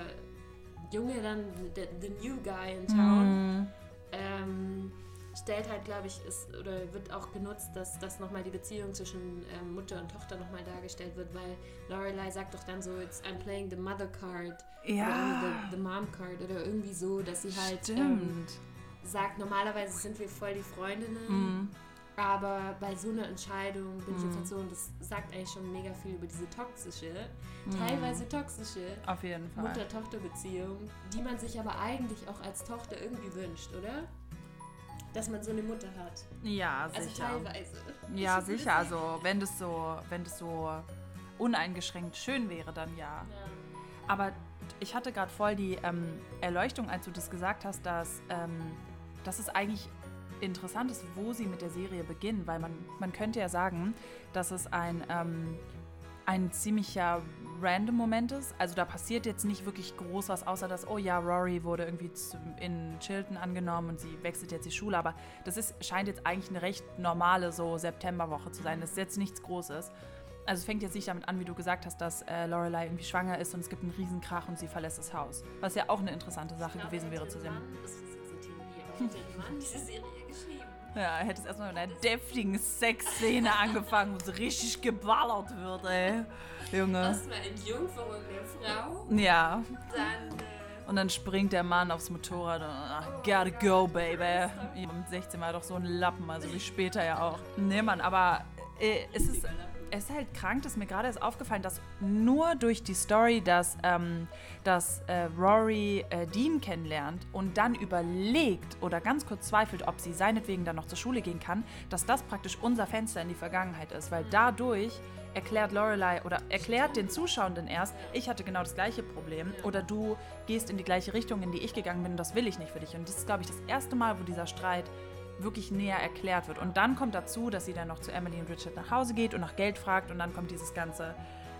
Junge dann, the, the new guy in town, mhm. ähm, stellt halt, glaube ich, ist oder wird auch genutzt, dass, dass nochmal die Beziehung zwischen ähm, Mutter und Tochter nochmal dargestellt wird, weil Lorelei sagt doch dann so, it's, I'm playing the mother card ja. oder the, the mom card oder irgendwie so, dass sie halt ähm, sagt, normalerweise sind wir voll die Freundinnen, mm. Aber bei so einer Entscheidung bin ich jetzt so und das sagt eigentlich schon mega viel über diese toxische, mm. teilweise toxische Mutter-Tochter-Beziehung, die man sich aber eigentlich auch als Tochter irgendwie wünscht, oder? dass man so eine Mutter hat. Ja, also sicher. Also teilweise. Ja, sicher. Also wenn das so, wenn das so uneingeschränkt schön wäre, dann ja. ja. Aber ich hatte gerade voll die ähm, Erleuchtung, als du das gesagt hast, dass, ähm, dass es eigentlich interessant ist, wo sie mit der Serie beginnen, weil man, man könnte ja sagen, dass es ein, ähm, ein ziemlicher random Moment ist. Also da passiert jetzt nicht wirklich groß was, außer dass, oh ja, Rory wurde irgendwie in Chilton angenommen und sie wechselt jetzt die Schule. Aber das ist, scheint jetzt eigentlich eine recht normale so Septemberwoche zu sein. Das ist jetzt nichts Großes. Also es fängt jetzt nicht damit an, wie du gesagt hast, dass äh, Lorelei irgendwie schwanger ist und es gibt einen Riesenkrach und sie verlässt das Haus. Was ja auch eine interessante Sache glaube, gewesen wäre zu sehen. Das ist Mann diese Serie geschrieben. Ja, er hätte es erstmal mit einer deftigen Sexszene angefangen, wo so richtig geballert wird, ey. Junge. Erstmal Entjungferung der Frau. Ja. Dann Und dann springt der Mann aufs Motorrad und ach, gotta go, baby. Mit 16 war doch so ein Lappen, also wie später ja auch. Nee, Mann, aber äh, es ist es ist halt krank, dass mir gerade erst aufgefallen, dass nur durch die Story, dass, ähm, dass äh, Rory äh, Dean kennenlernt und dann überlegt oder ganz kurz zweifelt, ob sie seinetwegen dann noch zur Schule gehen kann, dass das praktisch unser Fenster in die Vergangenheit ist, weil dadurch erklärt Lorelei oder erklärt den Zuschauenden erst, ich hatte genau das gleiche Problem oder du gehst in die gleiche Richtung, in die ich gegangen bin, das will ich nicht für dich. Und das ist, glaube ich, das erste Mal, wo dieser Streit wirklich näher erklärt wird. Und dann kommt dazu, dass sie dann noch zu Emily und Richard nach Hause geht und nach Geld fragt und dann kommt dieses ganze,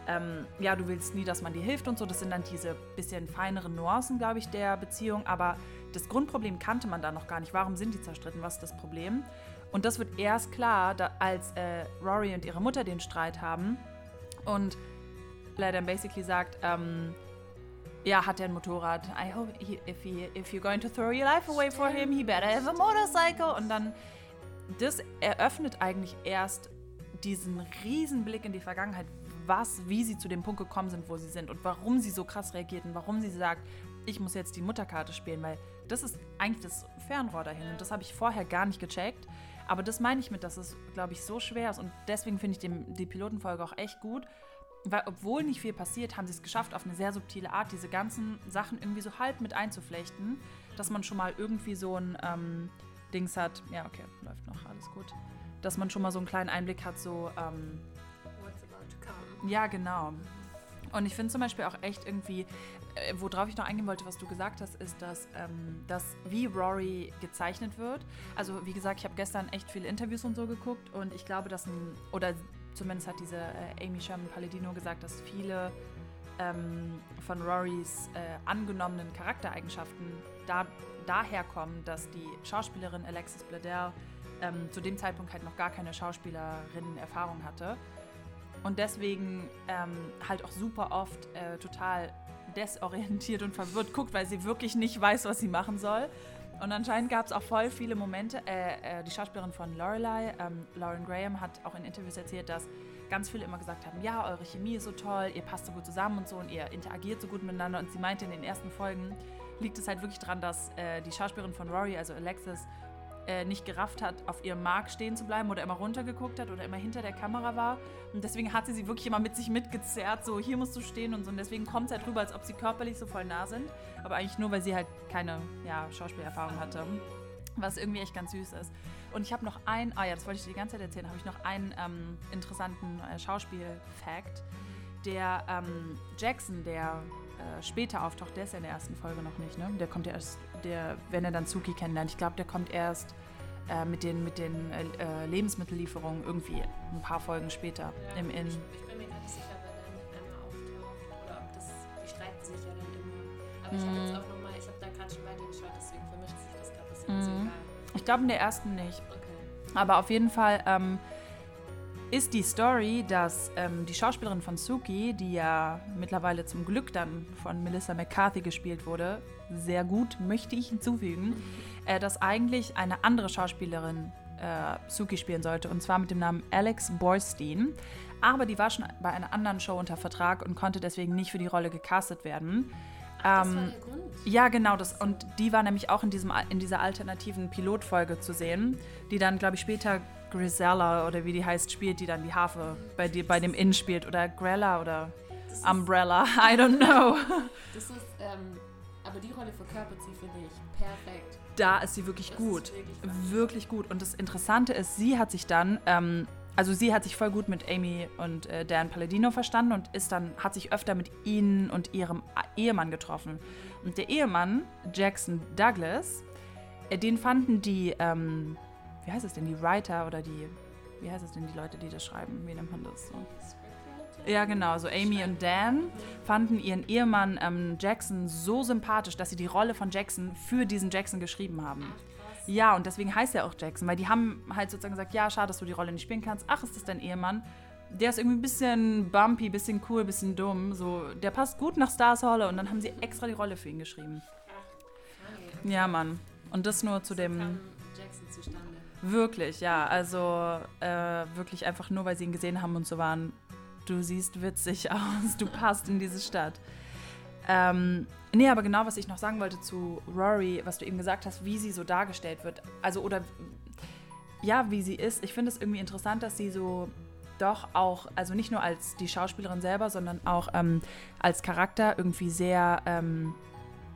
ähm, ja, du willst nie, dass man dir hilft und so. Das sind dann diese bisschen feineren Nuancen, glaube ich, der Beziehung. Aber das Grundproblem kannte man da noch gar nicht. Warum sind die zerstritten? Was ist das Problem? Und das wird erst klar, da, als äh, Rory und ihre Mutter den Streit haben und leider basically sagt, ähm, ja, hat er ein Motorrad. I hope he, if, he, if you're going to throw your life away for him, he better have a motorcycle. Und dann, das eröffnet eigentlich erst diesen riesen Blick in die Vergangenheit, was, wie sie zu dem Punkt gekommen sind, wo sie sind und warum sie so krass reagiert und warum sie sagt, ich muss jetzt die Mutterkarte spielen, weil das ist eigentlich das Fernrohr dahin und das habe ich vorher gar nicht gecheckt. Aber das meine ich mit, dass es, glaube ich, so schwer ist und deswegen finde ich die, die Pilotenfolge auch echt gut, weil obwohl nicht viel passiert, haben sie es geschafft, auf eine sehr subtile Art diese ganzen Sachen irgendwie so halb mit einzuflechten, dass man schon mal irgendwie so ein ähm, Dings hat. Ja, okay, läuft noch, alles gut. Dass man schon mal so einen kleinen Einblick hat, so. Ähm, What's about to come? Ja, genau. Und ich finde zum Beispiel auch echt irgendwie, äh, worauf ich noch eingehen wollte, was du gesagt hast, ist, dass, ähm, dass wie Rory gezeichnet wird. Also wie gesagt, ich habe gestern echt viele Interviews und so geguckt und ich glaube, dass ein, oder zumindest hat diese äh, Amy Sherman Palladino gesagt, dass viele ähm, von Rorys äh, angenommenen Charaktereigenschaften da, daher dass die Schauspielerin Alexis Bledel ähm, zu dem Zeitpunkt halt noch gar keine Schauspielerinnen-Erfahrung hatte und deswegen ähm, halt auch super oft äh, total desorientiert und verwirrt guckt, weil sie wirklich nicht weiß, was sie machen soll. Und anscheinend gab es auch voll viele Momente. Äh, äh, die Schauspielerin von Lorelei, ähm, Lauren Graham, hat auch in Interviews erzählt, dass ganz viele immer gesagt haben, ja, eure Chemie ist so toll, ihr passt so gut zusammen und so und ihr interagiert so gut miteinander. Und sie meinte, in den ersten Folgen liegt es halt wirklich daran, dass äh, die Schauspielerin von Rory, also Alexis, äh, nicht gerafft hat, auf ihrem Mark stehen zu bleiben oder immer runtergeguckt hat oder immer hinter der Kamera war. Und deswegen hat sie sie wirklich immer mit sich mitgezerrt, so hier musst du stehen und so. Und deswegen kommt es halt rüber, als ob sie körperlich so voll nah sind. Aber eigentlich nur, weil sie halt keine ja, Schauspielerfahrung hatte. Was irgendwie echt ganz süß ist. Und ich habe noch einen, ah ja, das wollte ich dir die ganze Zeit erzählen, habe ich noch einen ähm, interessanten äh, Schauspiel-Fact. Der ähm, Jackson, der äh, später auftaucht, der ist ja in der ersten Folge noch nicht, ne? Der kommt ja erst, der, wenn er dann Suki kennenlernt, ich glaube, der kommt erst äh, mit den, mit den äh, Lebensmittellieferungen irgendwie ein paar Folgen später Ja, im Inn. Ich, ich bin mir gar nicht sicher, wer dann einmal auftaucht oder ob das, die streiten sich ja dann immer. Aber ich habe jetzt auch nochmal, ich habe da gerade schon weitergeschaut, deswegen vermischt sich das gerade, ist jetzt Mhm. Ich glaube in der ersten nicht. Okay. Aber auf jeden Fall ähm, ist die Story, dass ähm, die Schauspielerin von Suki, die ja mittlerweile zum Glück dann von Melissa McCarthy gespielt wurde, sehr gut, möchte ich hinzufügen, äh, dass eigentlich eine andere Schauspielerin äh, Suki spielen sollte, und zwar mit dem Namen Alex Borstein. Aber die war schon bei einer anderen Show unter Vertrag und konnte deswegen nicht für die Rolle gecastet werden. Das Ähm, war der Grund. ja, genau, das, und die war nämlich auch in, diesem, in dieser alternativen Pilotfolge zu sehen, die dann, glaube ich, später Grisella oder wie die heißt, spielt, die dann die Harfe bei, die, bei dem Inn spielt. Oder Grella oder Das ist, Umbrella, I don't know. das ist ähm, aber die Rolle verkörpert sie, finde ich, perfekt. Da ist sie wirklich Das gut. Ist wirklich. Wirklich gut. Und das Interessante ist, sie hat sich dann, ähm, also sie hat sich voll gut mit Amy und äh, Dan Palladino verstanden und ist dann, hat sich öfter mit ihnen und ihrem Ehemann getroffen. Und der Ehemann, Jackson Douglas, äh, den fanden die, ähm, wie heißt es denn, die Writer oder die, wie heißt es denn, die Leute, die das schreiben? Wie nennt man das so? Ja, genau. So Amy und Dan fanden ihren Ehemann ähm, Jackson so sympathisch, dass sie die Rolle von Jackson für diesen Jackson geschrieben haben. Ja, und deswegen heißt er auch Jackson, weil die haben halt sozusagen gesagt, ja, schade, dass du die Rolle nicht spielen kannst. Ach, ist das dein Ehemann? Der ist irgendwie ein bisschen bumpy, bisschen cool, bisschen dumm. So, der passt gut nach Stars Holle und dann haben sie extra die Rolle für ihn geschrieben. Ja, Mann. Und das nur zu dem. Wirklich, ja. Also äh, wirklich einfach nur, weil sie ihn gesehen haben und so waren, du siehst witzig aus, du passt in diese Stadt. Ähm, nee, aber genau, was ich noch sagen wollte zu Rory, was du eben gesagt hast, wie sie so dargestellt wird. Also, oder ja, wie sie ist. Ich finde es irgendwie interessant, dass sie so doch auch, also nicht nur als die Schauspielerin selber, sondern auch ähm, als Charakter irgendwie sehr, ähm,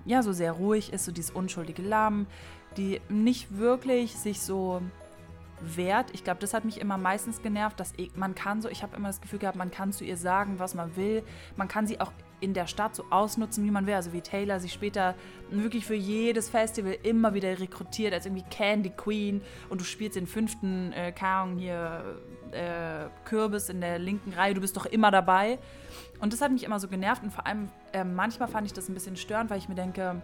ja, so sehr ruhig ist, so dieses unschuldige Lamm, die nicht wirklich sich so wert. Ich glaube, das hat mich immer meistens genervt, dass ich, man kann so, ich habe immer das Gefühl gehabt, man kann zu ihr sagen, was man will. Man kann sie auch in der Stadt so ausnutzen, wie man will. Also wie Taylor sich später wirklich für jedes Festival immer wieder rekrutiert als irgendwie Candy Queen und du spielst den fünften, äh, Ahnung, hier äh, Kürbis in der linken Reihe, du bist doch immer dabei. Und das hat mich immer so genervt und vor allem äh, manchmal fand ich das ein bisschen störend, weil ich mir denke,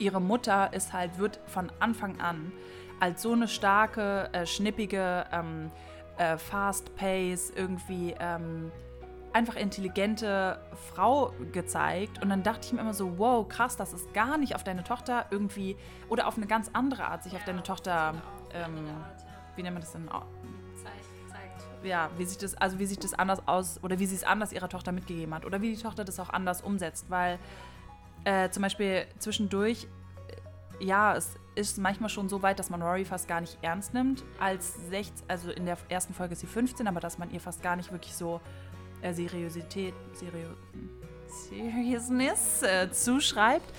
ihre Mutter ist halt, wird von Anfang an als so eine starke, äh, schnippige, ähm, äh, fast pace, irgendwie ähm, einfach intelligente Frau gezeigt. Und dann dachte ich mir immer so, wow, krass, das ist gar nicht auf deine Tochter irgendwie oder auf eine ganz andere Art sich auf deine Tochter, ähm, wie nennt man das denn? Ja, wie sich das, also wie sich das anders aus oder wie sie es anders ihrer Tochter mitgegeben hat oder wie die Tochter das auch anders umsetzt, weil äh, zum Beispiel zwischendurch, äh, ja, es ist manchmal schon so weit, dass man Rory fast gar nicht ernst nimmt. Als 16, also in der ersten Folge ist sie 15, aber dass man ihr fast gar nicht wirklich so äh, Seriosität, Serio, Seriousness äh, zuschreibt.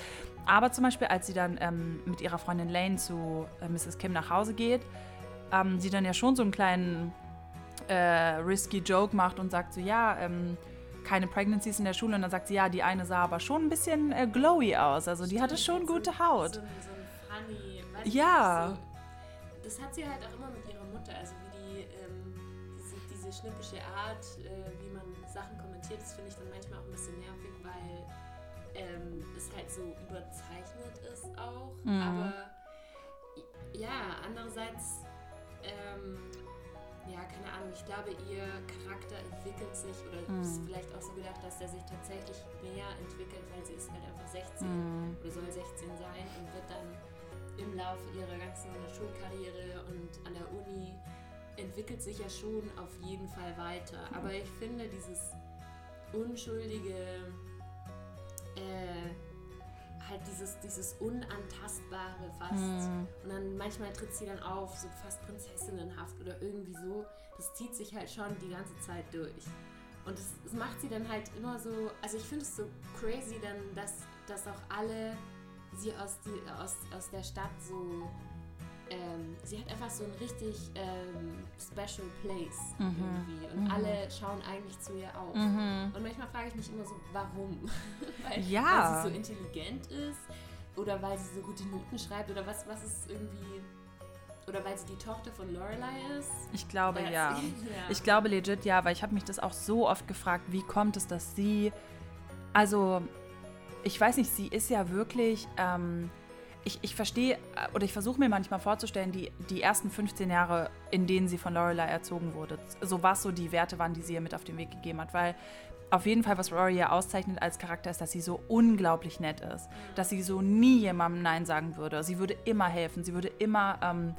Aber zum Beispiel, als sie dann ähm, mit ihrer Freundin Lane zu äh, Mrs. Kim nach Hause geht, ähm, sie dann ja schon so einen kleinen äh, risky Joke macht und sagt so, ja, ähm, keine Pregnancies in der Schule. Und dann sagt sie, ja, die eine sah aber schon ein bisschen äh, glowy aus. Also die hatte schon gute Haut. So, so ein funny, ja. So, das hat sie halt auch immer mit ihrer Mutter. Also wie die, ähm, diese, diese schnippische Art, äh, wie man Sachen kommentiert, das finde ich dann manchmal auch ein bisschen nervig, weil ähm, es halt so überzeichnet ist auch. Mhm. Aber ja, andererseits ähm, ja, keine Ahnung, ich glaube, ihr Charakter entwickelt sich oder mm. ist vielleicht auch so gedacht, dass der sich tatsächlich mehr entwickelt, weil sie ist halt einfach 16 mm. oder soll 16 sein und wird dann im Laufe ihrer ganzen Schulkarriere und an der Uni entwickelt sich ja schon auf jeden Fall weiter. Aber ich finde dieses unschuldige äh, halt dieses, dieses Unantastbare fast. Mhm. Und dann manchmal tritt sie dann auf, so fast prinzessinnenhaft oder irgendwie so. Das zieht sich halt schon die ganze Zeit durch. Und das, das macht sie dann halt immer so, also ich finde es so crazy dann, dass, dass auch alle sie aus, die, aus, aus der Stadt so ähm, sie hat einfach so ein richtig ähm, special place mhm. irgendwie. Und mhm. alle schauen eigentlich zu ihr auf. Mhm. Und manchmal frage ich mich immer so, warum? weil, ja. weil sie so intelligent ist oder weil sie so gute Noten schreibt oder was, was ist irgendwie. Oder weil sie die Tochter von Lorelei ist? Ich glaube ja. ja. Ich glaube legit ja, weil ich habe mich das auch so oft gefragt, wie kommt es, dass sie. Also, ich weiß nicht, sie ist ja wirklich. Ähm, ich, ich verstehe äh, oder ich versuche mir manchmal vorzustellen, die, die ersten 15 Jahre, in denen sie von Lorelei erzogen wurde, so was so die Werte waren, die sie ihr mit auf den Weg gegeben hat. Weil auf jeden Fall, was Rory ja auszeichnet als Charakter, ist, dass sie so unglaublich nett ist. Dass sie so nie jemandem Nein sagen würde. Sie würde immer helfen. Sie würde immer ähm,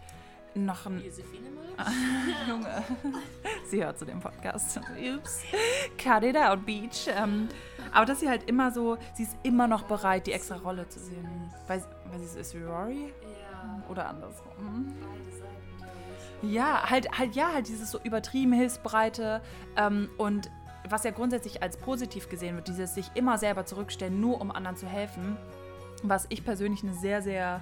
noch ein. Junge. sie hört zu dem Podcast. Ups. Cut it out, Beach. Ähm, aber dass sie halt immer so, sie ist immer noch bereit, die extra Rolle zu sehen. Weil, weil sie so ist wie Rory? Ja. Oder andersrum. Ja, halt, halt, ja, halt dieses so übertrieben Hilfsbreite ähm, und was ja grundsätzlich als positiv gesehen wird, dieses sich immer selber zurückstellen, nur um anderen zu helfen, was ich persönlich eine sehr, sehr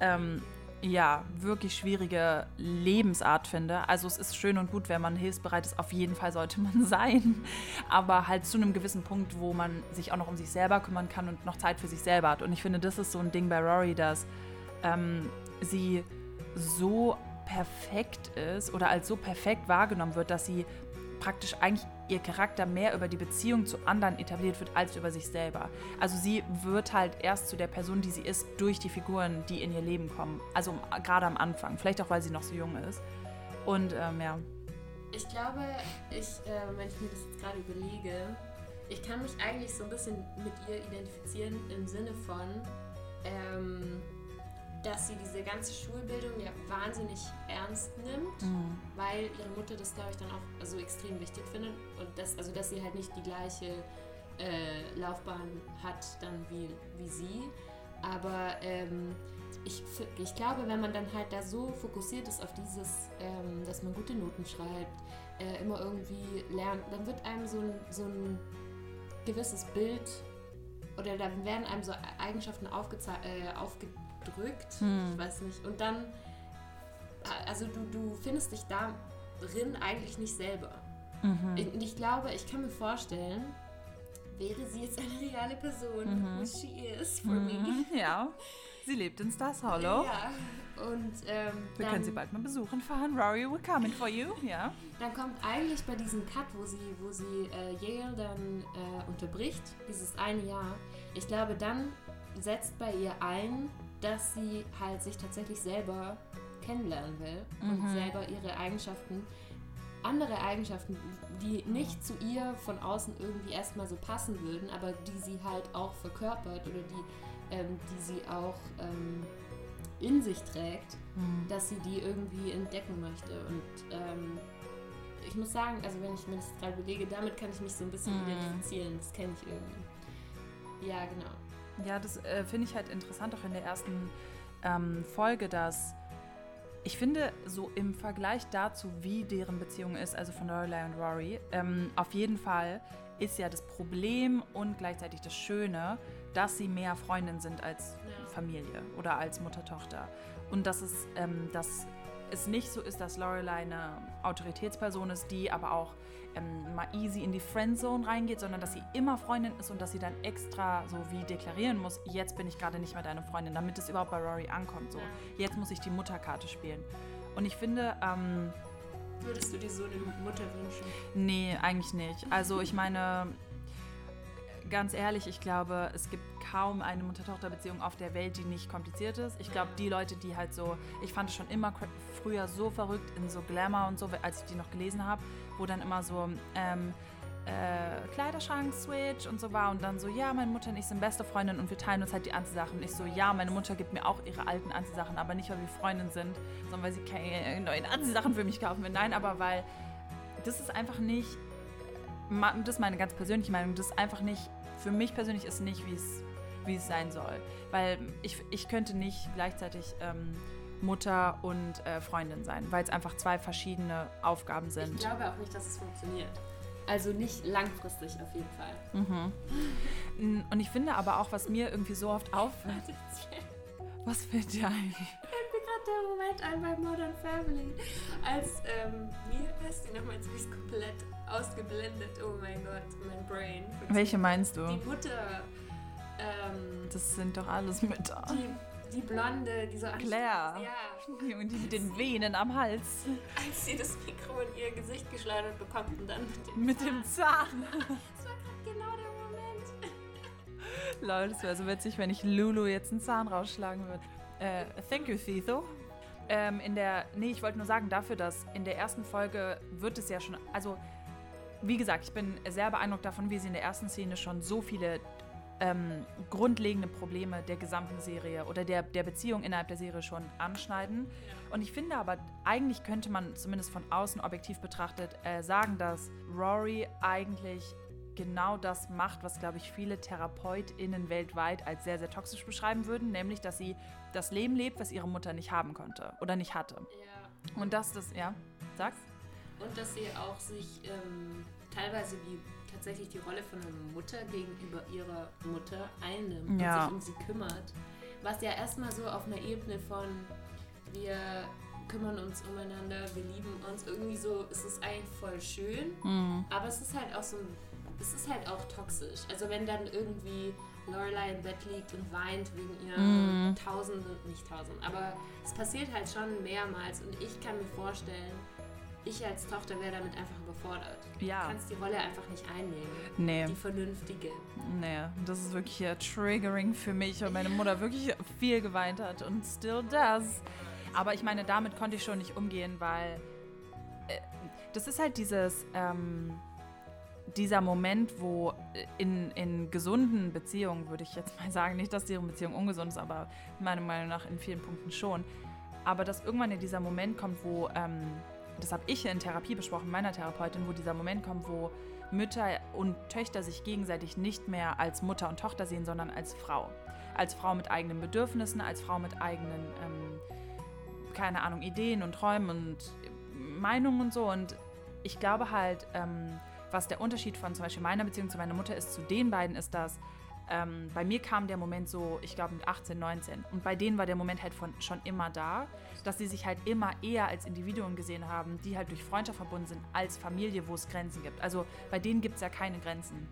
ähm, ja, wirklich schwierige Lebensart finde. Also es ist schön und gut, wenn man hilfsbereit ist, auf jeden Fall sollte man sein. Aber halt zu einem gewissen Punkt, wo man sich auch noch um sich selber kümmern kann und noch Zeit für sich selber hat. Und ich finde, das ist so ein Ding bei Rory, dass ähm, sie so perfekt ist oder als so perfekt wahrgenommen wird, dass sie praktisch eigentlich ihr Charakter mehr über die Beziehung zu anderen etabliert wird als über sich selber. Also sie wird halt erst zu der Person, die sie ist, durch die Figuren, die in ihr Leben kommen. Also gerade am Anfang, vielleicht auch, weil sie noch so jung ist. Und ähm, ja. Ich glaube, ich, äh, wenn ich mir das jetzt gerade überlege, ich kann mich eigentlich so ein bisschen mit ihr identifizieren im Sinne von, ähm, dass sie diese ganze Schulbildung ja wahnsinnig ernst nimmt, mhm. weil ihre Mutter das, glaube ich, dann auch also extrem wichtig findet. Und das, also dass sie halt nicht die gleiche äh, Laufbahn hat dann wie, wie sie. Aber ähm, ich, ich glaube, wenn man dann halt da so fokussiert ist auf dieses, ähm, dass man gute Noten schreibt, äh, immer irgendwie lernt, dann wird einem so ein, so ein gewisses Bild oder dann werden einem so Eigenschaften äh, aufgedrückt, hm. ich weiß nicht, und dann, also du, du findest dich darin eigentlich nicht selber. Mhm. Und ich glaube, ich kann mir vorstellen, wäre sie jetzt eine reale Person, mhm. who she is for mhm. me. Ja, sie lebt in Stars Hollow. Ja, und ähm, Wir dann, können sie bald mal besuchen fahren. Rory, we're coming for you. Ja. Dann kommt eigentlich bei diesem Cut, wo sie, wo sie äh, Yale dann äh, unterbricht, dieses eine Jahr, ich glaube, dann setzt bei ihr ein, dass sie halt sich tatsächlich selber kennenlernen will und mhm. selber ihre Eigenschaften andere Eigenschaften, die nicht zu ihr von außen irgendwie erstmal so passen würden, aber die sie halt auch verkörpert oder die, ähm, die sie auch ähm, in sich trägt, mhm. dass sie die irgendwie entdecken möchte. Und ähm, ich muss sagen, also wenn ich mir das gerade überlege, damit kann ich mich so ein bisschen mhm. identifizieren. Das kenne ich irgendwie. Ja, genau. Ja, das äh, finde ich halt interessant auch in der ersten ähm, Folge, dass ich finde, so im Vergleich dazu, wie deren Beziehung ist, also von Lorelei und Rory, ähm, auf jeden Fall ist ja das Problem und gleichzeitig das Schöne, dass sie mehr Freundinnen sind als ja. Familie oder als Mutter-Tochter. Und dass es, ähm, dass es nicht so ist, dass Lorelei eine Autoritätsperson ist, die aber auch ähm, mal easy in die Friendzone reingeht, sondern dass sie immer Freundin ist und dass sie dann extra so wie deklarieren muss, jetzt bin ich gerade nicht mehr deine Freundin, damit es überhaupt bei Rory ankommt. So, jetzt muss ich die Mutterkarte spielen. Und ich finde, ähm, Würdest du dir so eine Mutter wünschen? Nee, eigentlich nicht. Also ich meine, ganz ehrlich, ich glaube, es gibt kaum eine Mutter-Tochter-Beziehung auf der Welt, die nicht kompliziert ist. Ich glaube, die Leute, die halt so, ich fand es schon immer früher so verrückt in so Glamour und so, als ich die noch gelesen habe, wo dann immer so ähm, äh, Kleiderschrank-Switch und so war und dann so, ja, meine Mutter und ich sind beste Freundinnen und wir teilen uns halt die Anziehsachen. Und ich so, ja, meine Mutter gibt mir auch ihre alten Anziehsachen, aber nicht, weil wir Freundinnen sind, sondern weil sie keine neuen Anziehsachen für mich kaufen will. Nein, aber weil das ist einfach nicht, das ist meine ganz persönliche Meinung, das ist einfach nicht, für mich persönlich ist nicht, wie es wie es sein soll. Weil ich, ich könnte nicht gleichzeitig ähm, Mutter und äh, Freundin sein, weil es einfach zwei verschiedene Aufgaben sind. Ich glaube auch nicht, dass es funktioniert. Also nicht langfristig auf jeden Fall. Mhm. Und ich finde aber auch, was mir irgendwie so oft auffällt. was fällt dir ein? Mir der Moment ein bei Modern Family. Als, ähm, wie heißt die nochmal? Jetzt komplett ausgeblendet. Oh mein Gott, mein Brain. Welche meinst du? Die Mutter ähm, das sind doch alles Mütter. Die, die Blonde, die so Claire. Ja. Und die mit den Venen am Hals. Als sie das Mikro in ihr Gesicht geschleudert bekommt und dann mit dem mit Zahn. Dem Zahn. Das war gerade genau der Moment. Lol, das wäre so witzig, wenn ich Lulu jetzt einen Zahn rausschlagen würde. Äh, thank you, Thetho. Ähm, in der, nee, ich wollte nur sagen, dafür, dass in der ersten Folge wird es ja schon, also wie gesagt, ich bin sehr beeindruckt davon, wie sie in der ersten Szene schon so viele ähm, grundlegende Probleme der gesamten Serie oder der, der Beziehung innerhalb der Serie schon anschneiden. Und ich finde aber, eigentlich könnte man zumindest von außen objektiv betrachtet äh, sagen, dass Rory eigentlich genau das macht, was, glaube ich, viele TherapeutInnen weltweit als sehr, sehr toxisch beschreiben würden, nämlich, dass sie das Leben lebt, was ihre Mutter nicht haben konnte oder nicht hatte. Ja. Und dass das, ja, sag's? Und dass sie auch sich ähm, teilweise die tatsächlich die Rolle von einer Mutter gegenüber ihrer Mutter einnimmt ja. und sich um sie kümmert. Was ja erstmal so auf einer Ebene von wir kümmern uns umeinander, wir lieben uns, irgendwie so, es ist eigentlich voll schön, mhm. aber es ist halt auch so, es ist halt auch toxisch. Also wenn dann irgendwie Lorelei im Bett liegt und weint wegen ihren mhm. Tausenden, nicht Tausend, aber es passiert halt schon mehrmals und ich kann mir vorstellen, ich als Tochter wäre damit einfach überfordert. Ja. Du kannst die Rolle einfach nicht einnehmen. Nee. Die vernünftige. Nee, das ist wirklich ja triggering für mich, weil meine Mutter wirklich viel geweint hat und still does. Aber ich meine, damit konnte ich schon nicht umgehen, weil äh, das ist halt dieses, ähm, dieser Moment, wo in, in gesunden Beziehungen, würde ich jetzt mal sagen, nicht, dass deren Beziehung ungesund ist, aber meiner Meinung nach in vielen Punkten schon. Aber dass irgendwann in dieser Moment kommt, wo ähm, das habe ich in Therapie besprochen, meiner Therapeutin, wo dieser Moment kommt, wo Mütter und Töchter sich gegenseitig nicht mehr als Mutter und Tochter sehen, sondern als Frau. Als Frau mit eigenen Bedürfnissen, als Frau mit eigenen, ähm, keine Ahnung, Ideen und Träumen und Meinungen und so. Und ich glaube halt, ähm, was der Unterschied von zum Beispiel meiner Beziehung zu meiner Mutter ist zu den beiden, ist, dass ähm, bei mir kam der Moment so, ich glaube mit 18, 19. Und bei denen war der Moment halt von, schon immer da, dass sie sich halt immer eher als Individuen gesehen haben, die halt durch Freundschaft verbunden sind, als Familie, wo es Grenzen gibt. Also bei denen gibt es ja keine Grenzen.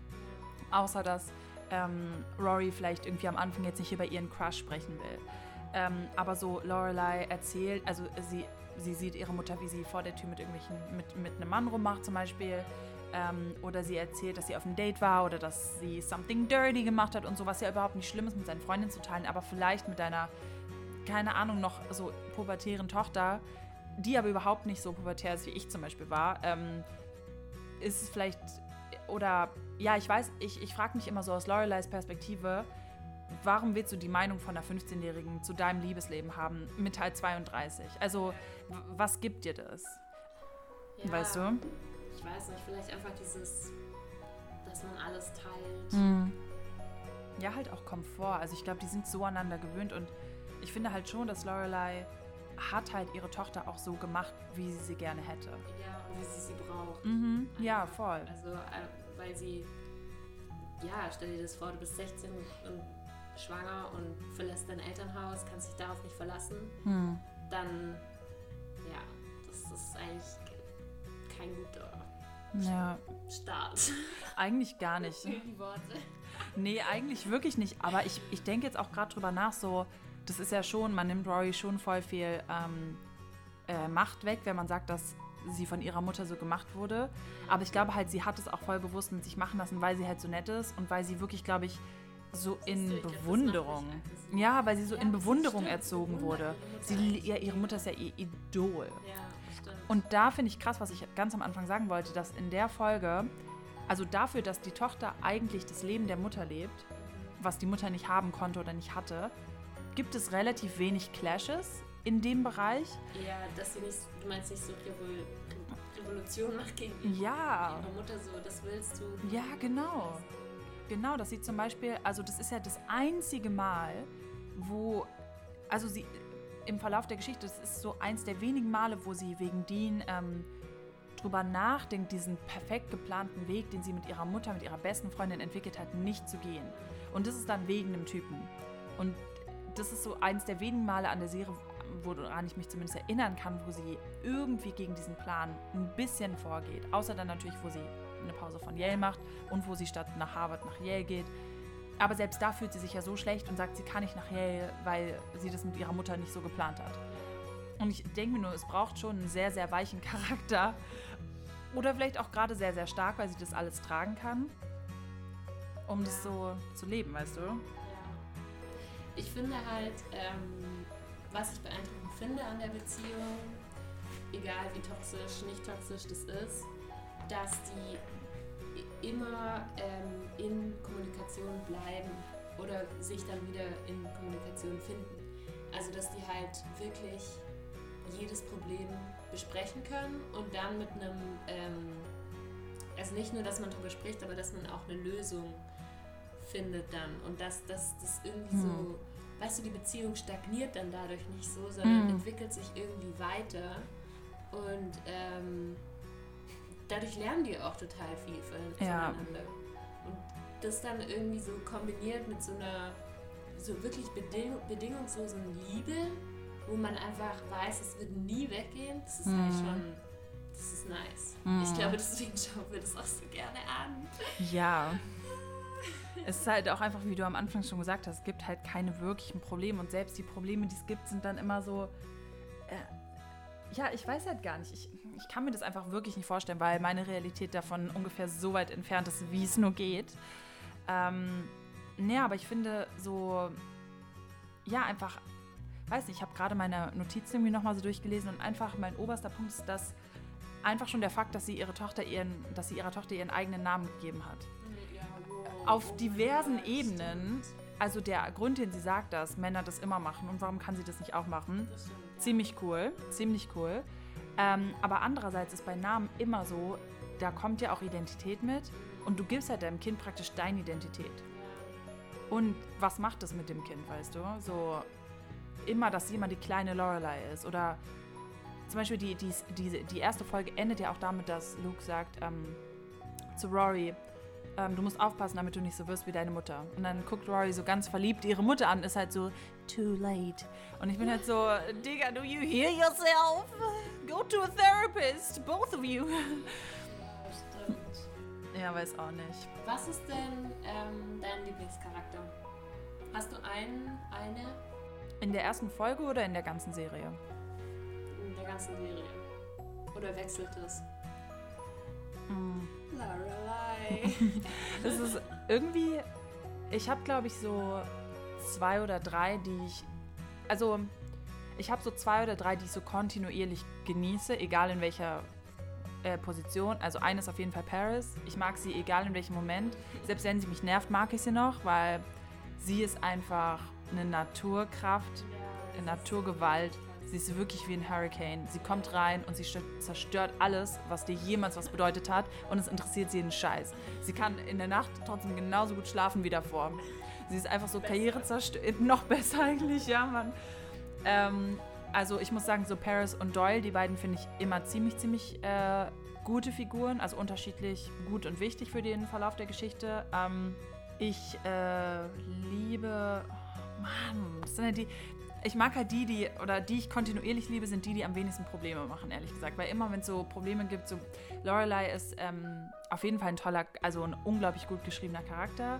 Außer dass ähm, Rory vielleicht irgendwie am Anfang jetzt nicht über ihren Crush sprechen will. Ähm, aber so Lorelei erzählt, also sie, sie sieht ihre Mutter, wie sie vor der Tür mit irgendwelchen, mit, mit einem Mann rummacht zum Beispiel. Ähm, oder sie erzählt, dass sie auf einem Date war oder dass sie something dirty gemacht hat und so, was ja überhaupt nicht schlimm ist, mit seinen Freundinnen zu teilen, aber vielleicht mit deiner, keine Ahnung, noch so pubertären Tochter, die aber überhaupt nicht so pubertär ist, wie ich zum Beispiel war, ähm, ist es vielleicht, oder ja, ich weiß, ich, ich frage mich immer so aus Loreleis Perspektive, warum willst du die Meinung von einer 15-Jährigen zu deinem Liebesleben haben mit Teil 32? Also, was gibt dir das? Ja. Weißt du? Ich weiß nicht, vielleicht einfach dieses, dass man alles teilt. Mhm. Ja, halt auch Komfort. Also ich glaube, die sind so aneinander gewöhnt und ich finde halt schon, dass Lorelei hat halt ihre Tochter auch so gemacht, wie sie sie gerne hätte. Ja, und wie sie sie braucht. Mhm. Ja, voll. Also, äh, weil sie, ja, stell dir das vor, du bist 16 und schwanger und verlässt dein Elternhaus, kannst dich darauf nicht verlassen, mhm. dann, ja, das ist eigentlich kein guter ja. Start. Eigentlich gar nicht. Die Worte. Nee, eigentlich wirklich nicht. Aber ich, ich denke jetzt auch gerade drüber nach, so, das ist ja schon, man nimmt Rory schon voll viel ähm, äh, Macht weg, wenn man sagt, dass sie von ihrer Mutter so gemacht wurde. Aber ich glaube halt, sie hat es auch voll bewusst mit sich machen lassen, weil sie halt so nett ist und weil sie wirklich, glaube ich, so in du, Bewunderung. Ja, weil sie so ja, in Bewunderung erzogen wurde. Sie, ja, ihre Mutter ist ja ihr Idol. Ja. Und da finde ich krass, was ich ganz am Anfang sagen wollte, dass in der Folge, also dafür, dass die Tochter eigentlich das Leben der Mutter lebt, was die Mutter nicht haben konnte oder nicht hatte, gibt es relativ wenig Clashes in dem Bereich. Ja, dass sie nicht, du meinst nicht so Revol Revolution macht gegen ja. ihre Mutter so, das willst du. Ja, genau. Genau, dass sie zum Beispiel, also das ist ja das einzige Mal, wo, also sie, im Verlauf der Geschichte, das ist so eins der wenigen Male, wo sie wegen Dean ähm, drüber nachdenkt, diesen perfekt geplanten Weg, den sie mit ihrer Mutter, mit ihrer besten Freundin entwickelt hat, nicht zu gehen. Und das ist dann wegen einem Typen. Und das ist so eins der wenigen Male an der Serie, woran ich mich zumindest erinnern kann, wo sie irgendwie gegen diesen Plan ein bisschen vorgeht. Außer dann natürlich, wo sie eine Pause von Yale macht und wo sie statt nach Harvard nach Yale geht. Aber selbst da fühlt sie sich ja so schlecht und sagt, sie kann nicht nach Yale, weil sie das mit ihrer Mutter nicht so geplant hat. Und ich denke mir nur, es braucht schon einen sehr, sehr weichen Charakter. Oder vielleicht auch gerade sehr, sehr stark, weil sie das alles tragen kann, um ja. das so zu leben, weißt du? Ja. Ich finde halt, ähm, was ich beeindruckend finde an der Beziehung, egal wie toxisch, nicht toxisch das ist, dass die immer ähm, in Kommunikation bleiben oder sich dann wieder in Kommunikation finden. Also dass die halt wirklich jedes Problem besprechen können und dann mit einem, ähm, also nicht nur, dass man darüber spricht, aber dass man auch eine Lösung findet dann und dass das irgendwie mhm. so, weißt du, die Beziehung stagniert dann dadurch nicht so, sondern mhm. entwickelt sich irgendwie weiter und ähm, dadurch lernen die auch total viel voneinander. Ja. Und das dann irgendwie so kombiniert mit so einer so wirklich beding bedingungslosen Liebe, wo man einfach weiß, es wird nie weggehen, das ist halt mhm. halt schon, das ist nice. Mhm. Ich glaube, deswegen schauen wir das auch so gerne an. Ja. es ist halt auch einfach, wie du am Anfang schon gesagt hast, es gibt halt keine wirklichen Probleme und selbst die Probleme, die es gibt, sind dann immer so, ja, ich weiß halt gar nicht. Ich, ich kann mir das einfach wirklich nicht vorstellen, weil meine Realität davon ungefähr so weit entfernt ist, wie es nur geht. Ähm, nee, aber ich finde so, ja, einfach, weiß nicht, ich habe gerade meine Notizen irgendwie nochmal so durchgelesen und einfach mein oberster Punkt ist, dass einfach schon der Fakt, dass sie ihre Tochter ihren, dass sie ihrer Tochter ihren eigenen Namen gegeben hat. Auf diversen Ebenen also der Grund, den sie sagt, dass Männer das immer machen und warum kann sie das nicht auch machen, ziemlich cool, ziemlich cool. Ähm, aber andererseits ist bei Namen immer so, da kommt ja auch Identität mit und du gibst halt deinem Kind praktisch deine Identität. Und was macht das mit dem Kind, weißt du? So immer, dass jemand die kleine Lorelei ist. Oder zum Beispiel die, die, die, die erste Folge endet ja auch damit, dass Luke sagt ähm, zu Rory, ähm, du musst aufpassen, damit du nicht so wirst wie deine Mutter. Und dann guckt Rory so ganz verliebt ihre Mutter an, ist halt so, too late. Und ich bin halt so, Digga, do you hear yourself? Go to a therapist, both of you. Stimmt. Ja, weiß auch nicht. Was ist denn ähm, dein Lieblingscharakter? Hast du einen, eine In der ersten Folge oder in der ganzen Serie? in der ganzen Serie? Oder wechselt es? Mm. Lorelei. Das ist irgendwie, ich habe glaube ich so zwei oder drei, die ich, also ich habe so zwei oder drei, die ich so kontinuierlich genieße, egal in welcher äh, Position. Also eine ist auf jeden Fall Paris. Ich mag sie egal in welchem Moment. Selbst wenn sie mich nervt, mag ich sie noch, weil sie ist einfach eine Naturkraft, eine Naturgewalt. Sie ist wirklich wie ein Hurricane. Sie kommt rein und sie stö- zerstört alles, was dir jemals was bedeutet hat und es interessiert sie jeden Scheiß. Sie kann in der Nacht trotzdem genauso gut schlafen wie davor. Sie ist einfach so Karriere zerstört. Noch besser eigentlich, ja, Mann. Ähm, also ich muss sagen, so Paris und Doyle, die beiden finde ich immer ziemlich, ziemlich äh, gute Figuren, also unterschiedlich gut und wichtig für den Verlauf der Geschichte. Ähm, ich äh, liebe, oh Mann, das sind ja die, ich mag halt die, die, oder die ich kontinuierlich liebe, sind die, die am wenigsten Probleme machen, ehrlich gesagt. Weil immer, wenn es so Probleme gibt, so Lorelei ist ähm, auf jeden Fall ein toller, also ein unglaublich gut geschriebener Charakter.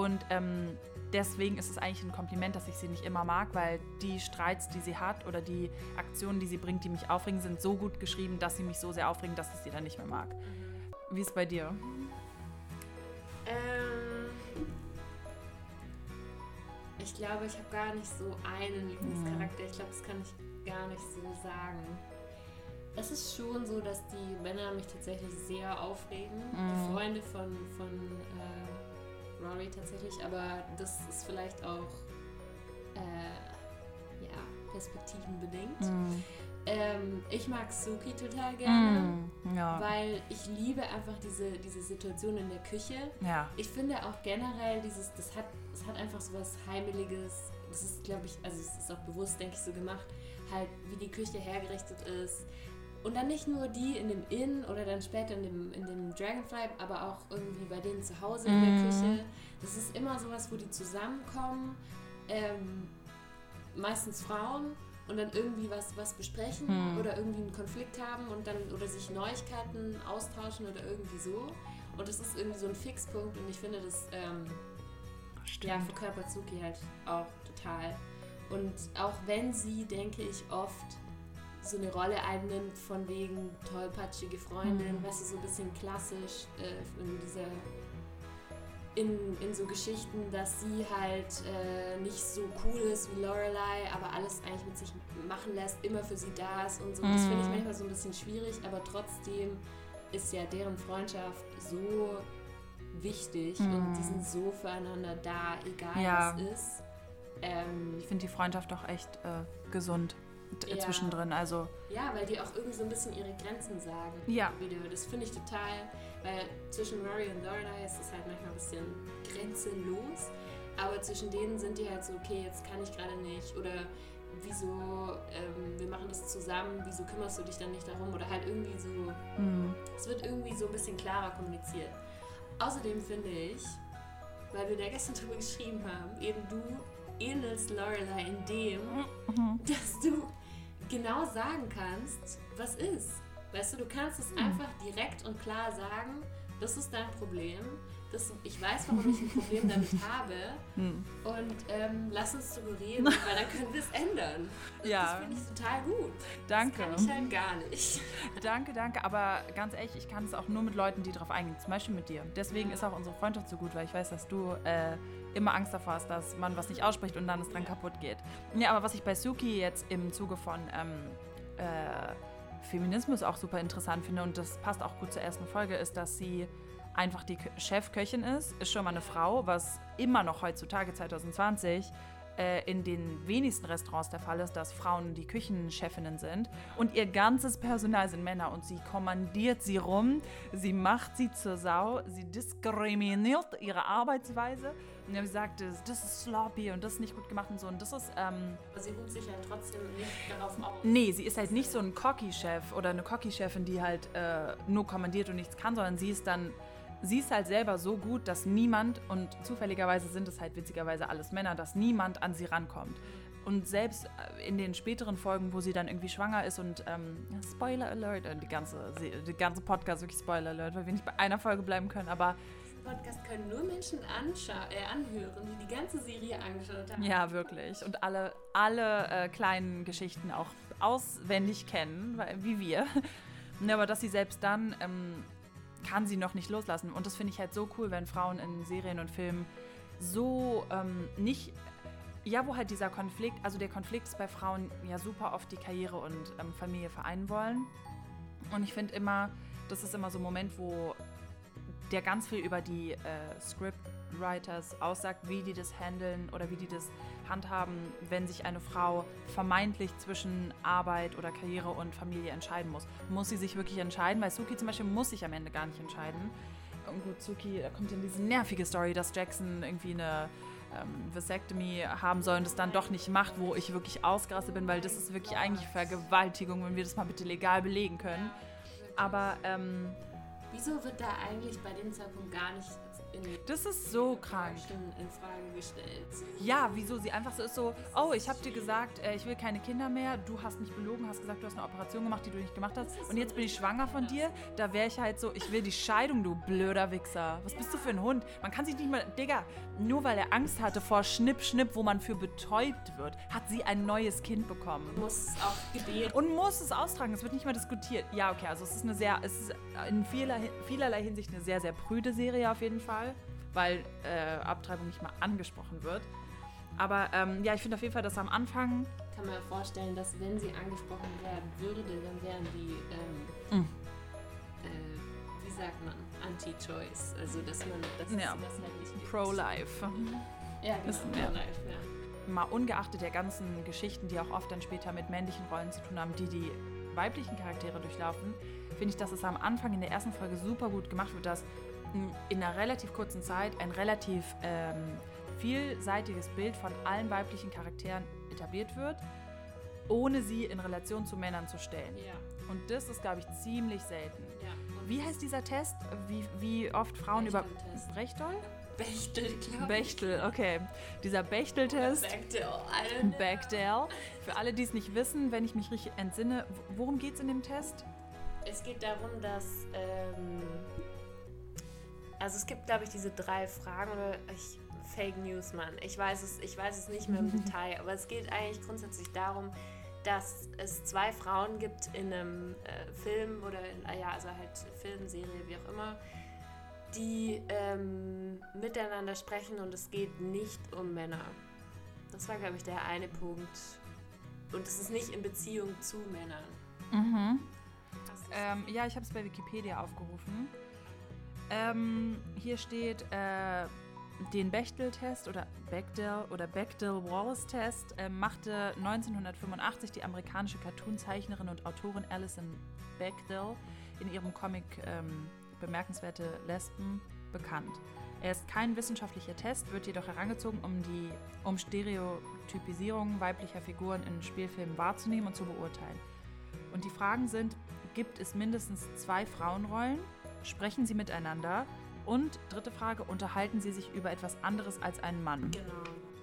Und ähm, deswegen ist es eigentlich ein Kompliment, dass ich sie nicht immer mag, weil die Streits, die sie hat oder die Aktionen, die sie bringt, die mich aufregen, sind so gut geschrieben, dass sie mich so sehr aufregen, dass ich sie dann nicht mehr mag. Wie ist es bei dir? Ähm, ich glaube, ich habe gar nicht so einen Lieblingscharakter. Ich glaube, das kann ich gar nicht so sagen. Es ist schon so, dass die Männer mich tatsächlich sehr aufregen. Die Freunde von, von äh, Rory tatsächlich, aber das ist vielleicht auch äh, ja, perspektivenbedingt. Ähm, ich mag Suki total gerne. Mm, ja. Weil ich liebe einfach diese, diese Situation in der Küche. Ja. Ich finde auch generell dieses, das hat, das hat einfach so was Heimeliges. Das ist, glaube ich, also es ist auch bewusst, denke ich, so gemacht, halt wie die Küche hergerichtet ist. Und dann nicht nur die in dem Inn oder dann später in dem, in dem Dragonfly, aber auch irgendwie bei denen zu Hause in der Küche. Das ist immer sowas, wo die zusammenkommen, ähm, meistens Frauen, und dann irgendwie was, was besprechen oder irgendwie einen Konflikt haben und dann oder sich Neuigkeiten austauschen oder irgendwie so. Und das ist irgendwie so ein Fixpunkt und ich finde, das ähm, ja, verkörpert Suki halt auch total. Und auch wenn sie, denke ich, oft so eine Rolle einnimmt von wegen tollpatschige Freundin, weißt du, so ein bisschen klassisch äh, in dieser in, in so Geschichten, dass sie halt äh, nicht so cool ist wie Lorelei, aber alles eigentlich mit sich machen lässt, immer für sie da ist und so. Das finde ich manchmal so ein bisschen schwierig, aber trotzdem ist ja deren Freundschaft so wichtig und die sind so füreinander da, egal Ja. was ist. Ähm, Ich finde die Freundschaft auch echt äh, gesund Ja. zwischendrin. Also Ja, weil die auch irgendwie so ein bisschen ihre Grenzen sagen. Ja. Wieder. Das finde ich total, weil zwischen Rory und Lorelei ist es halt manchmal ein bisschen grenzenlos. Aber zwischen denen sind die halt so, okay, jetzt kann ich gerade nicht. Oder wieso, ähm, wir machen das zusammen, wieso kümmerst du dich dann nicht darum? Oder halt irgendwie so, es wird irgendwie so ein bisschen klarer kommuniziert. Außerdem finde ich, weil wir da gestern drüber geschrieben haben, eben du ähnelst Lorelei in dem, dass du genau sagen kannst, was ist. Weißt du, du kannst es einfach direkt und klar sagen, das ist dein Problem. Das, ich weiß, warum ich ein Problem damit habe. Und ähm, lass uns darüber reden, weil dann können wir es ändern. Ja. Das finde ich total gut. Danke. Das kann ich halt gar nicht. Danke, danke. Aber ganz ehrlich, ich kann es auch nur mit Leuten, die darauf eingehen. Zum Beispiel mit dir. Deswegen ist auch unsere Freundschaft so gut, weil ich weiß, dass du äh, immer Angst davor hast, dass man was nicht ausspricht und dann es dran kaputt geht. Ja, aber was ich bei Suki jetzt im Zuge von ähm, äh, Feminismus auch super interessant finde und das passt auch gut zur ersten Folge, ist, dass sie einfach die Kö- Chefköchin ist, ist schon mal eine Frau, was immer noch heutzutage 2020 äh, in den wenigsten Restaurants der Fall ist, dass Frauen die Küchenchefinnen sind und ihr ganzes Personal sind Männer und sie kommandiert sie rum, sie macht sie zur Sau, sie diskriminiert ihre Arbeitsweise und sie sagt, das, ist sloppy und das ist nicht gut gemacht und so und das ist... Ähm, Aber sie ruht sich ja trotzdem nicht darauf auf. Nee, sie ist halt nicht so ein Cocky-Chef oder eine Cocky-Chefin, die halt äh, nur kommandiert und nichts kann, sondern sie ist dann sie ist halt selber so gut, dass niemand, und zufälligerweise sind es halt witzigerweise alles Männer, dass niemand an sie rankommt. Und selbst äh, in den späteren Folgen, wo sie dann irgendwie schwanger ist und ähm, Spoiler Alert, äh, die ganze, die ganze Podcast wirklich Spoiler Alert, weil wir nicht bei einer Folge bleiben können, aber Podcast können nur Menschen äh, anhören, die die ganze Serie angeschaut haben. Ja, wirklich. Und alle, alle äh, kleinen Geschichten auch auswendig kennen, weil, wie wir. Ja, aber dass sie selbst dann ähm, kann sie noch nicht loslassen. Und das finde ich halt so cool, wenn Frauen in Serien und Filmen so ähm, nicht. Ja, wo halt dieser Konflikt, also der Konflikt ist bei Frauen ja super oft die Karriere und ähm, Familie vereinen wollen. Und ich finde immer, das ist immer so ein Moment, wo der ganz viel über die äh, Scriptwriters aussagt, wie die das handeln oder wie die das handhaben, wenn sich eine Frau vermeintlich zwischen Arbeit oder Karriere und Familie entscheiden muss. Muss sie sich wirklich entscheiden? Weil Suki zum Beispiel muss sich am Ende gar nicht entscheiden. Und gut, Suki kommt in diese nervige Story, dass Jackson irgendwie eine ähm, Vasectomy haben soll und das dann doch nicht macht, wo ich wirklich ausgerastet bin, weil das ist wirklich eigentlich Vergewaltigung, wenn wir das mal bitte legal belegen können. Aber ähm, Wieso wird da eigentlich bei dem Zeitpunkt gar nicht Das ist so krank. in Frage gestellt? Ja, wieso sie einfach so ist so, oh, ich habe dir gesagt, äh, ich will keine Kinder mehr, du hast mich belogen, hast gesagt, du hast eine Operation gemacht, die du nicht gemacht hast und jetzt bin ich schwanger von dir, da wäre ich halt so, ich will die Scheidung, du blöder Wichser. Was bist du für ein Hund? Man kann sich nicht mal, Digga, nur weil er Angst hatte vor Schnipp, Schnipp, wo man für betäubt wird, hat sie ein neues Kind bekommen. Muss es auch gebären. Und muss es austragen, es wird nicht mal diskutiert. Ja, okay, also es ist eine sehr, es ist in vieler, vielerlei Hinsicht eine sehr, sehr prüde Serie auf jeden Fall, weil äh, Abtreibung nicht mal angesprochen wird. Aber ähm, ja, ich finde auf jeden Fall, dass am Anfang. Kann mir vorstellen, dass wenn sie angesprochen werden würde, dann wären die, ähm, mm. äh, wie sagt man, Anti-Choice. Also, dass man dass ja. das halt nicht Pro-Life. Ja, genau, Pro-Life, ja. Mal ungeachtet der ganzen Geschichten, die auch oft dann später mit männlichen Rollen zu tun haben, die die weiblichen Charaktere durchlaufen, finde ich, dass es am Anfang in der ersten Folge super gut gemacht wird, dass in einer relativ kurzen Zeit ein relativ ähm, vielseitiges Bild von allen weiblichen Charakteren etabliert wird, ohne sie in Relation zu Männern zu stellen. Ja. Und das ist, glaube ich, ziemlich selten. Ja. Wie heißt dieser Test? Wie, wie oft Frauen über Brechtel? Bechtel, glaube Bechtel, okay. Dieser Bechtel-Test. Bechdel. Bechdel. Für alle, die es nicht wissen, wenn ich mich richtig entsinne, worum geht es in dem Test? Es geht darum, dass. Ähm, also es gibt, glaube ich, diese drei Fragen oder ich, Fake News, Mann. Ich weiß es, ich weiß es nicht mehr im Detail, aber es geht eigentlich grundsätzlich darum, dass es zwei Frauen gibt in einem äh, Film oder in, ah ja, also halt Filmserie, wie auch immer, die ähm, miteinander sprechen und es geht nicht um Männer. Das war, glaube ich, der eine Punkt. Und es ist nicht in Beziehung zu Männern. Mhm. Ähm, ja, ich habe es bei Wikipedia aufgerufen. Ähm, hier steht, äh, den Bechtel-Test oder Bechdel oder Bechdel-Wallace-Test äh, machte 1985 die amerikanische Cartoonzeichnerin und Autorin Alison Bechdel in ihrem Comic ähm, Bemerkenswerte Lesben bekannt. Er ist kein wissenschaftlicher Test, wird jedoch herangezogen, um die um Stereotypisierung weiblicher Figuren in Spielfilmen wahrzunehmen und zu beurteilen. Und die Fragen sind, gibt es mindestens zwei Frauenrollen? Sprechen sie miteinander? Und dritte Frage, unterhalten sie sich über etwas anderes als einen Mann? Genau.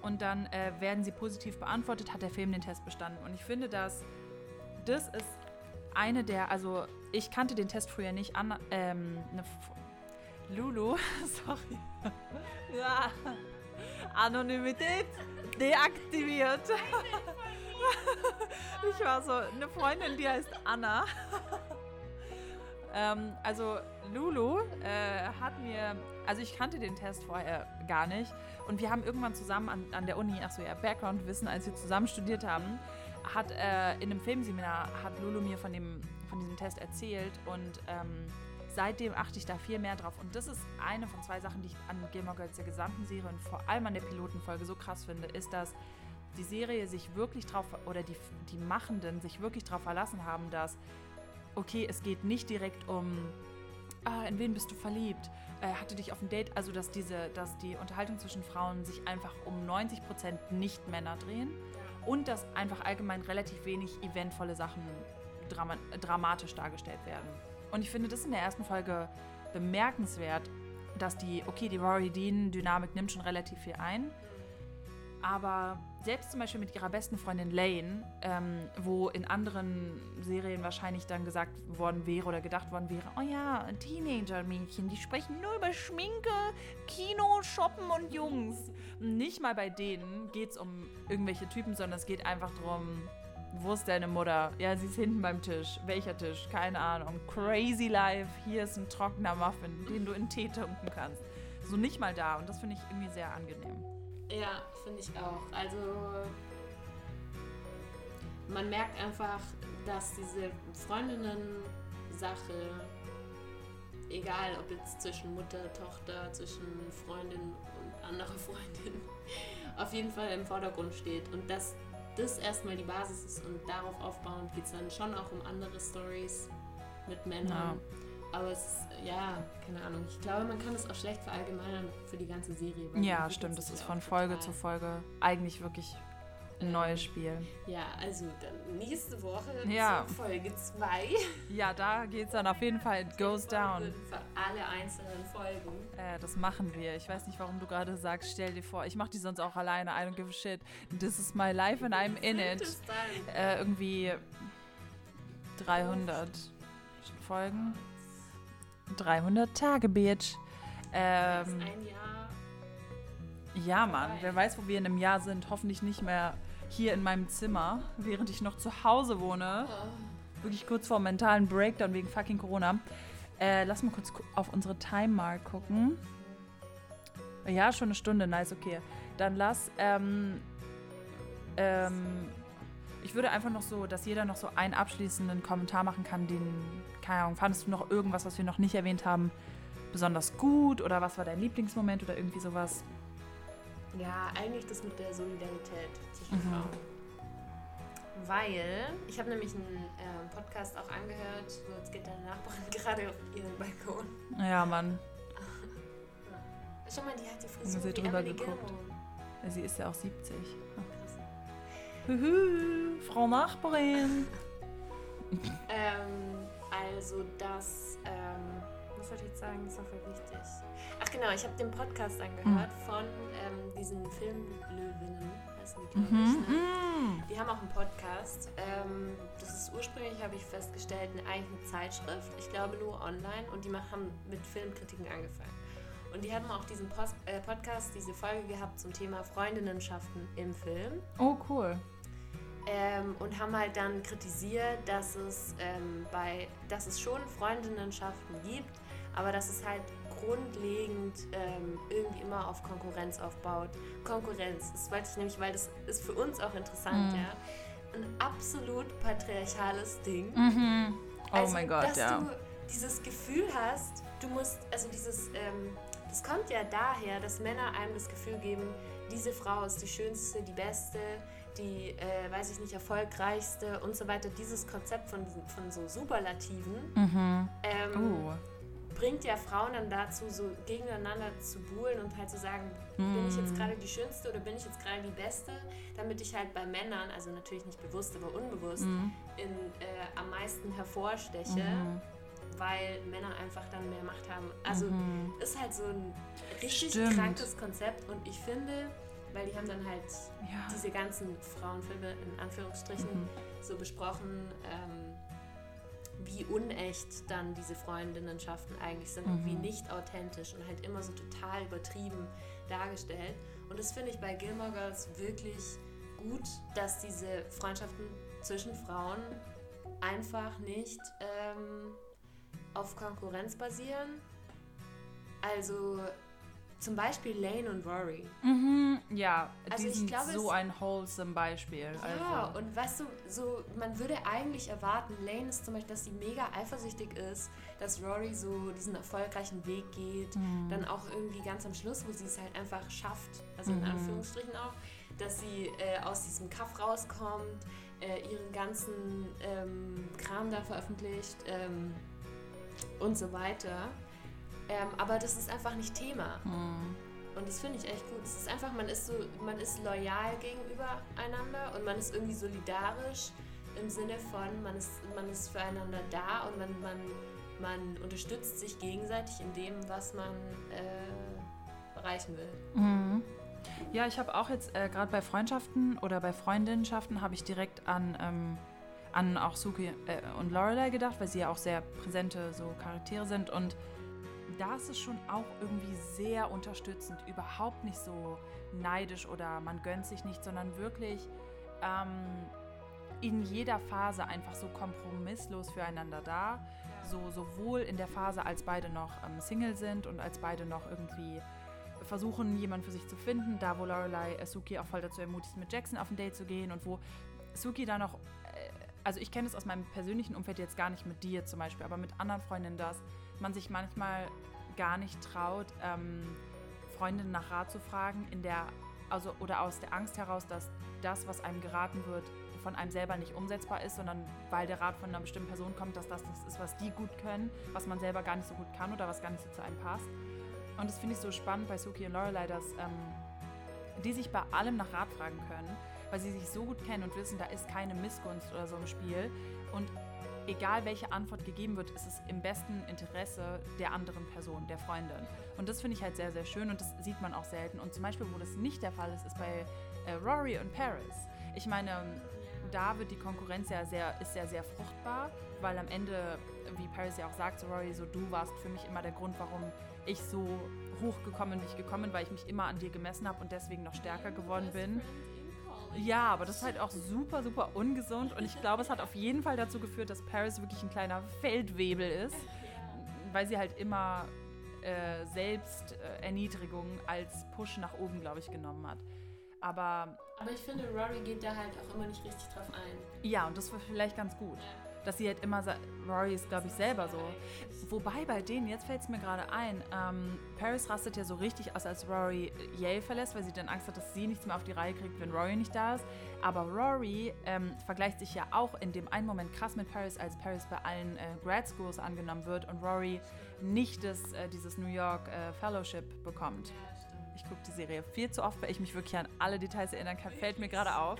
Und dann äh, werden sie positiv beantwortet, hat der Film den Test bestanden. Und ich finde, dass das ist eine der, also ich kannte den Test früher nicht an. Ähm, eine, Lulu, sorry. ja. Anonymität deaktiviert. ich war so, eine Freundin, die heißt Anna. Ähm, also Lulu äh, hat mir, also ich kannte den Test vorher gar nicht und wir haben irgendwann zusammen an, an der Uni, ach so ja, Background-Wissen, als wir zusammen studiert haben, hat äh, in einem Filmseminar hat Lulu mir von, dem, von diesem Test erzählt und ähm, seitdem achte ich da viel mehr drauf. Und das ist eine von zwei Sachen, die ich an Gilmore Girls der gesamten Serie und vor allem an der Pilotenfolge so krass finde, ist, dass die Serie sich wirklich drauf, oder die, die Machenden sich wirklich darauf verlassen haben, dass, okay, es geht nicht direkt um, ah, in wen bist du verliebt, äh, hatte dich auf ein Date, also dass diese, dass die Unterhaltung zwischen Frauen sich einfach um 90% nicht Männer drehen und dass einfach allgemein relativ wenig eventvolle Sachen drama dramatisch dargestellt werden. Und ich finde das in der ersten Folge bemerkenswert, dass die, okay, die Rory Dean-Dynamik nimmt schon relativ viel ein, aber selbst zum Beispiel mit ihrer besten Freundin Lane, ähm, wo in anderen Serien wahrscheinlich dann gesagt worden wäre oder gedacht worden wäre, oh ja, Teenager-Mädchen, die sprechen nur über Schminke, Kino, Shoppen und Jungs. Nicht mal bei denen geht es um irgendwelche Typen, sondern es geht einfach darum, wo ist deine Mutter? Ja, sie ist hinten beim Tisch. Welcher Tisch? Keine Ahnung. Crazy Life. Hier ist ein trockener Muffin, den du in Tee tunken kannst. So nicht mal da. Und das finde ich irgendwie sehr angenehm. Ja, finde ich auch. Also man merkt einfach, dass diese Freundinnen-Sache, egal ob jetzt zwischen Mutter, Tochter, zwischen Freundin und anderer Freundin, auf jeden Fall im Vordergrund steht. Und dass das erstmal die Basis ist und darauf aufbauend geht es dann schon auch um andere Stories mit Männern. Ja. Aber es ist, ja, keine Ahnung. Ich glaube, man kann es auch schlecht verallgemeinern für die ganze Serie. Ja, stimmt. Das ist von Folge zu Folge eigentlich wirklich ein neues Spiel. Ja, also dann nächste Woche ja. Folge 2. Ja, da geht es dann auf jeden Fall, it goes down. Für alle einzelnen Folgen. Äh, das machen wir. Ich weiß nicht, warum du gerade sagst, stell dir vor, ich mache die sonst auch alleine. I don't give a shit. This is my life and I'm in it. Äh, irgendwie 300 Folgen. 300 Tage, Bitch. Ähm, ein Jahr. Ja, Mann. Wer weiß, wo wir in einem Jahr sind. Hoffentlich nicht mehr hier in meinem Zimmer, während ich noch zu Hause wohne. Oh. Wirklich kurz vor mentalen Breakdown wegen fucking Corona. Äh, lass mal kurz auf unsere Time Mark gucken. Ja, schon eine Stunde, nice, okay. Dann lass, ähm, ähm, ich würde einfach noch so, dass jeder noch so einen abschließenden Kommentar machen kann, den, keine Ahnung, fandest du noch irgendwas, was wir noch nicht erwähnt haben, besonders gut oder was war dein Lieblingsmoment oder irgendwie sowas? Ja, eigentlich das mit der Solidarität zwischen mhm. Frauen. Weil ich habe nämlich einen äh, Podcast auch angehört, so jetzt geht deine Nachbarin gerade auf ihren Balkon. Ja, Mann. Schau mal, die hat die Frisur sie drüber geguckt. Ja, sie ist ja auch 70. Hühü, Frau Nachbarin. ähm, also das, ähm, was soll ich jetzt sagen, ist auch voll wichtig. Ach genau, ich habe den Podcast angehört mhm. von ähm, diesen Filmlöwinnen, heißen die, glaube mhm. ich. Ne? Mhm. Die haben auch einen Podcast. Ähm, das ist ursprünglich, habe ich festgestellt, eine, eigentlich eine Zeitschrift. Ich glaube nur online und die haben mit Filmkritiken angefangen. Und die haben auch diesen Post, äh, Podcast, diese Folge gehabt zum Thema Freundinnenschaften im Film. Oh, cool. Ähm, und haben halt dann kritisiert, dass es, ähm, bei, dass es schon Freundinnenschaften gibt, aber dass es halt grundlegend ähm, irgendwie immer auf Konkurrenz aufbaut. Konkurrenz, das wollte ich nämlich, weil das ist für uns auch interessant, mhm. ja. Ein absolut patriarchales Ding. Mhm. Oh also, mein Gott, dass ja. du dieses Gefühl hast, du musst, also dieses, ähm, das kommt ja daher, dass Männer einem das Gefühl geben, diese Frau ist die schönste, die beste, die, äh, weiß ich nicht, erfolgreichste und so weiter. Dieses Konzept von, von so Superlativen mhm. ähm, uh. bringt ja Frauen dann dazu, so gegeneinander zu buhlen und halt zu sagen, mhm. bin ich jetzt gerade die Schönste oder bin ich jetzt gerade die Beste, damit ich halt bei Männern, also natürlich nicht bewusst, aber unbewusst, mhm. in, äh, am meisten hervorsteche mhm. weil Männer einfach dann mehr Macht haben. Also mhm. ist halt so ein richtig Stimmt. krankes Konzept und ich finde, weil die haben dann halt ja. diese ganzen Frauenfilme in Anführungsstrichen mhm. so besprochen, ähm, wie unecht dann diese Freundinnenschaften eigentlich sind mhm. und wie mhm. nicht authentisch und halt immer so total übertrieben dargestellt. Und das finde ich bei Gilmore Girls wirklich gut, dass diese Freundschaften zwischen Frauen einfach nicht ähm, auf Konkurrenz basieren. Also zum Beispiel Lane und Rory. Mhm, ja, also die sind glaube, so ein wholesome Beispiel. Ja, also. und weißt du, so, man würde eigentlich erwarten, Lane ist zum Beispiel, dass sie mega eifersüchtig ist, dass Rory so diesen erfolgreichen Weg geht. Mhm. Dann auch irgendwie ganz am Schluss, wo sie es halt einfach schafft, also in mhm. Anführungsstrichen auch, dass sie äh, aus diesem Kaff rauskommt, äh, ihren ganzen ähm, Kram da veröffentlicht ähm, und so weiter. Ähm, aber das ist einfach nicht Thema. Mhm. Und das finde ich echt gut. Es ist einfach, man ist so, man ist loyal gegenüber einander und man ist irgendwie solidarisch im Sinne von, man ist, man ist füreinander da und man, man, man unterstützt sich gegenseitig in dem, was man äh, erreichen will. Mhm. Ja, ich habe auch jetzt äh, gerade bei Freundschaften oder bei Freundinnenschaften habe ich direkt an, ähm, an auch Suki äh, und Lorelei gedacht, weil sie ja auch sehr präsente so Charaktere sind und da ist schon auch irgendwie sehr unterstützend, überhaupt nicht so neidisch oder man gönnt sich nicht, sondern wirklich ähm, in jeder Phase einfach so kompromisslos füreinander da. So sowohl in der Phase, als beide noch ähm, Single sind und als beide noch irgendwie versuchen, jemanden für sich zu finden, da wo Lorelei äh, Suki auch voll dazu ermutigt, mit Jackson auf ein Date zu gehen und wo Suki da noch, äh, also ich kenne es aus meinem persönlichen Umfeld jetzt gar nicht mit dir zum Beispiel, aber mit anderen Freundinnen, dass man sich manchmal gar nicht traut, ähm, Freundinnen nach Rat zu fragen, in der, also oder aus der Angst heraus, dass das, was einem geraten wird, von einem selber nicht umsetzbar ist, sondern weil der Rat von einer bestimmten Person kommt, dass das das ist, was die gut können, was man selber gar nicht so gut kann oder was gar nicht so zu einem passt. Und das finde ich so spannend bei Suki und Lorelei, dass ähm, die sich bei allem nach Rat fragen können, weil sie sich so gut kennen und wissen, da ist keine Missgunst oder so im Spiel. Und egal welche Antwort gegeben wird, ist es im besten Interesse der anderen Person, der Freundin. Und das finde ich halt sehr, sehr schön und das sieht man auch selten. Und zum Beispiel, wo das nicht der Fall ist, ist bei äh, Rory und Paris. Ich meine, da wird die Konkurrenz ja sehr, ist ja sehr fruchtbar, weil am Ende, wie Paris ja auch sagt, so Rory, so du warst für mich immer der Grund, warum ich so hochgekommen bin, wie ich gekommen bin, weil ich mich immer an dir gemessen habe und deswegen noch stärker geworden bin. Ja, aber das ist halt auch super, super ungesund und ich glaube, es hat auf jeden Fall dazu geführt, dass Paris wirklich ein kleiner Feldwebel ist, weil sie halt immer äh, Selbsterniedrigung als Push nach oben, glaube ich, genommen hat. Aber, Aber ich finde, Rory geht da halt auch immer nicht richtig drauf ein. Ja, und das war vielleicht ganz gut. Ja dass sie halt immer sagt, Rory ist, glaube ich, selber so. Wobei bei denen, jetzt fällt es mir gerade ein, ähm, Paris rastet ja so richtig aus, als Rory Yale verlässt, weil sie dann Angst hat, dass sie nichts mehr auf die Reihe kriegt, wenn Rory nicht da ist. Aber Rory ähm, vergleicht sich ja auch in dem einen Moment krass mit Paris, als Paris bei allen äh, Grad Schools angenommen wird und Rory nicht das, äh, dieses New York äh, Fellowship bekommt. Ich gucke die Serie viel zu oft, weil ich mich wirklich an alle Details erinnern kann. Fällt mir gerade auf.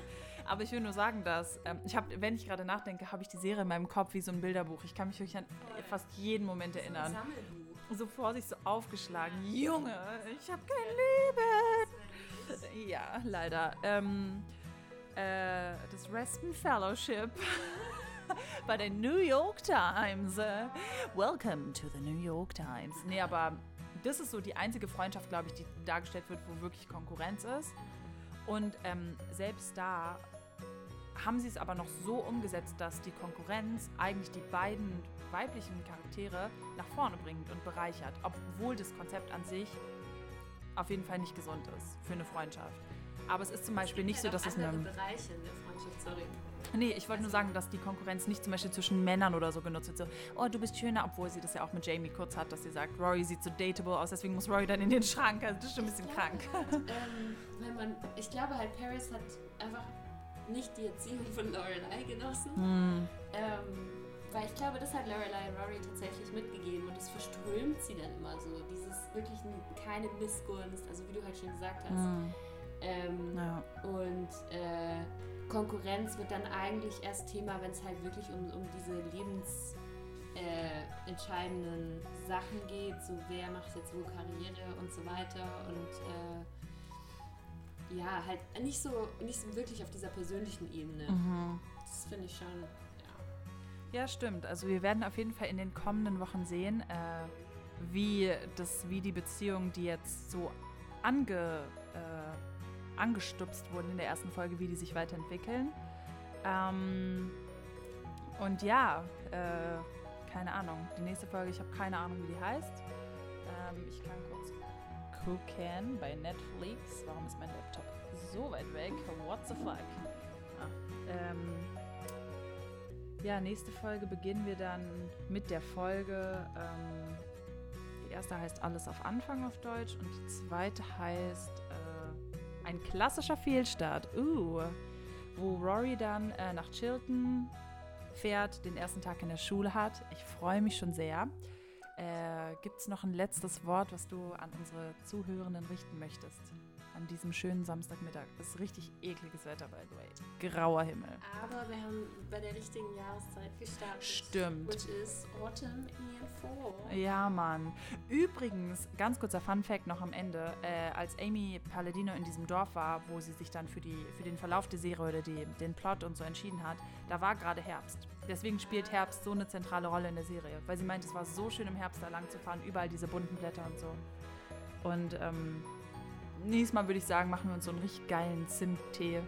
Aber ich will nur sagen, dass ähm, ich habe, wenn ich gerade nachdenke, habe ich die Serie in meinem Kopf wie so ein Bilderbuch. Ich kann mich wirklich an fast jeden Moment erinnern. So vor sich so aufgeschlagen. Junge, ich habe kein Leben. Ja, leider. Ähm, äh, das Reston Fellowship bei der New York Times. Welcome to the New York Times. Nee, aber das ist so die einzige Freundschaft, glaube ich, die dargestellt wird, wo wirklich Konkurrenz ist. Und ähm, selbst da haben sie es aber noch so umgesetzt, dass die Konkurrenz eigentlich die beiden weiblichen Charaktere nach vorne bringt und bereichert, obwohl das Konzept an sich auf jeden Fall nicht gesund ist für eine Freundschaft. Aber es ist zum Beispiel nicht so, dass es eine. Bereiche in der Freundschaft, sorry. Nee, ich wollte nur sagen, dass die Konkurrenz nicht zum Beispiel zwischen Männern oder so genutzt wird. So, oh, du bist schöner, obwohl sie das ja auch mit Jamie kurz hat, dass sie sagt, Rory sieht so dateable aus, deswegen muss Rory dann in den Schrank. Also das ist schon ein bisschen krank. Halt, ähm, man, ich glaube halt, Paris hat einfach nicht die Erziehung von Lorelei genossen. Mm. Ähm, weil ich glaube, das hat Lorelei Rory tatsächlich mitgegeben und das verströmt sie dann immer so. Dieses wirklich keine Missgunst, also wie du halt schon gesagt hast. Mm. Ähm, ja. Und äh, Konkurrenz wird dann eigentlich erst Thema, wenn es halt wirklich um, um diese lebensentscheidenden äh, Sachen geht, so wer macht jetzt wo Karriere und so weiter und äh, ja, halt nicht so, nicht so wirklich auf dieser persönlichen Ebene. Mhm. Das finde ich schon, ja. Ja, stimmt. Also wir werden auf jeden Fall in den kommenden Wochen sehen, äh, wie, das, wie die Beziehungen, die jetzt so ange, äh, angestupst wurden in der ersten Folge, wie die sich weiterentwickeln. Ähm, und ja, äh, keine Ahnung. Die nächste Folge, ich habe keine Ahnung, wie die heißt. Ähm, ich kann kurz gucken bei Netflix. Warum ist mein Laptop so weit weg? What the fuck? Ah, ähm, ja, nächste Folge beginnen wir dann mit der Folge. Ähm, die erste heißt Alles auf Anfang auf Deutsch und die zweite heißt äh, Ein klassischer Fehlstart. Uh, wo Rory dann äh, nach Chilton fährt, den ersten Tag in der Schule hat. Ich freue mich schon sehr. Äh, Gibt es noch ein letztes Wort, was du an unsere Zuhörenden richten möchtest? An diesem schönen Samstagmittag. Es ist richtig ekliges Wetter, by the way. Grauer Himmel. Aber wir haben bei der richtigen Jahreszeit gestartet. Stimmt. Which is Autumn and Fall. Ja, Mann. Übrigens, ganz kurzer Fun-Fact noch am Ende. Äh, als Amy Palladino in diesem Dorf war, wo sie sich dann für, die, für den Verlauf der Serie oder die, den Plot und so entschieden hat, da war gerade Herbst. Deswegen spielt Herbst so eine zentrale Rolle in der Serie. Weil sie meint, es war so schön im Herbst da lang zu fahren, überall diese bunten Blätter und so. Und ähm, nächstes Mal würde ich sagen, machen wir uns so einen richtig geilen Zimttee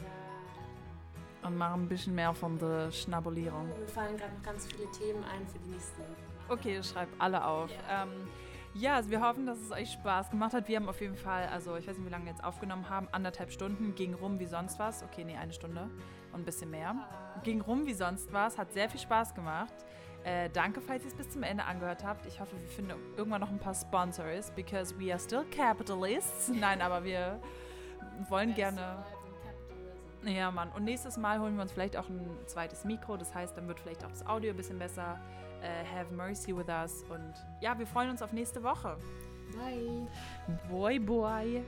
Ja. und machen ein bisschen mehr von der Schnabulierung. Mir fallen gerade noch ganz viele Themen ein für die nächsten. Okay, schreib alle auf. Ähm, ja, also wir hoffen, dass es euch Spaß gemacht hat. Wir haben auf jeden Fall, also ich weiß nicht, wie lange wir jetzt aufgenommen haben, anderthalb Stunden, ging rum wie sonst was. Okay, nee, eine Stunde und ein bisschen mehr. Ging rum wie sonst was, hat sehr viel Spaß gemacht. Äh, danke, falls ihr es bis zum Ende angehört habt. Ich hoffe, wir finden irgendwann noch ein paar Sponsors, because we are still capitalists. Nein, aber wir wollen gerne... Ja, Mann. Und nächstes Mal holen wir uns vielleicht auch ein zweites Mikro. Das heißt, dann wird vielleicht auch das Audio ein bisschen besser. Äh, have mercy with us. Und ja, wir freuen uns auf nächste Woche. Bye. Boy, boy.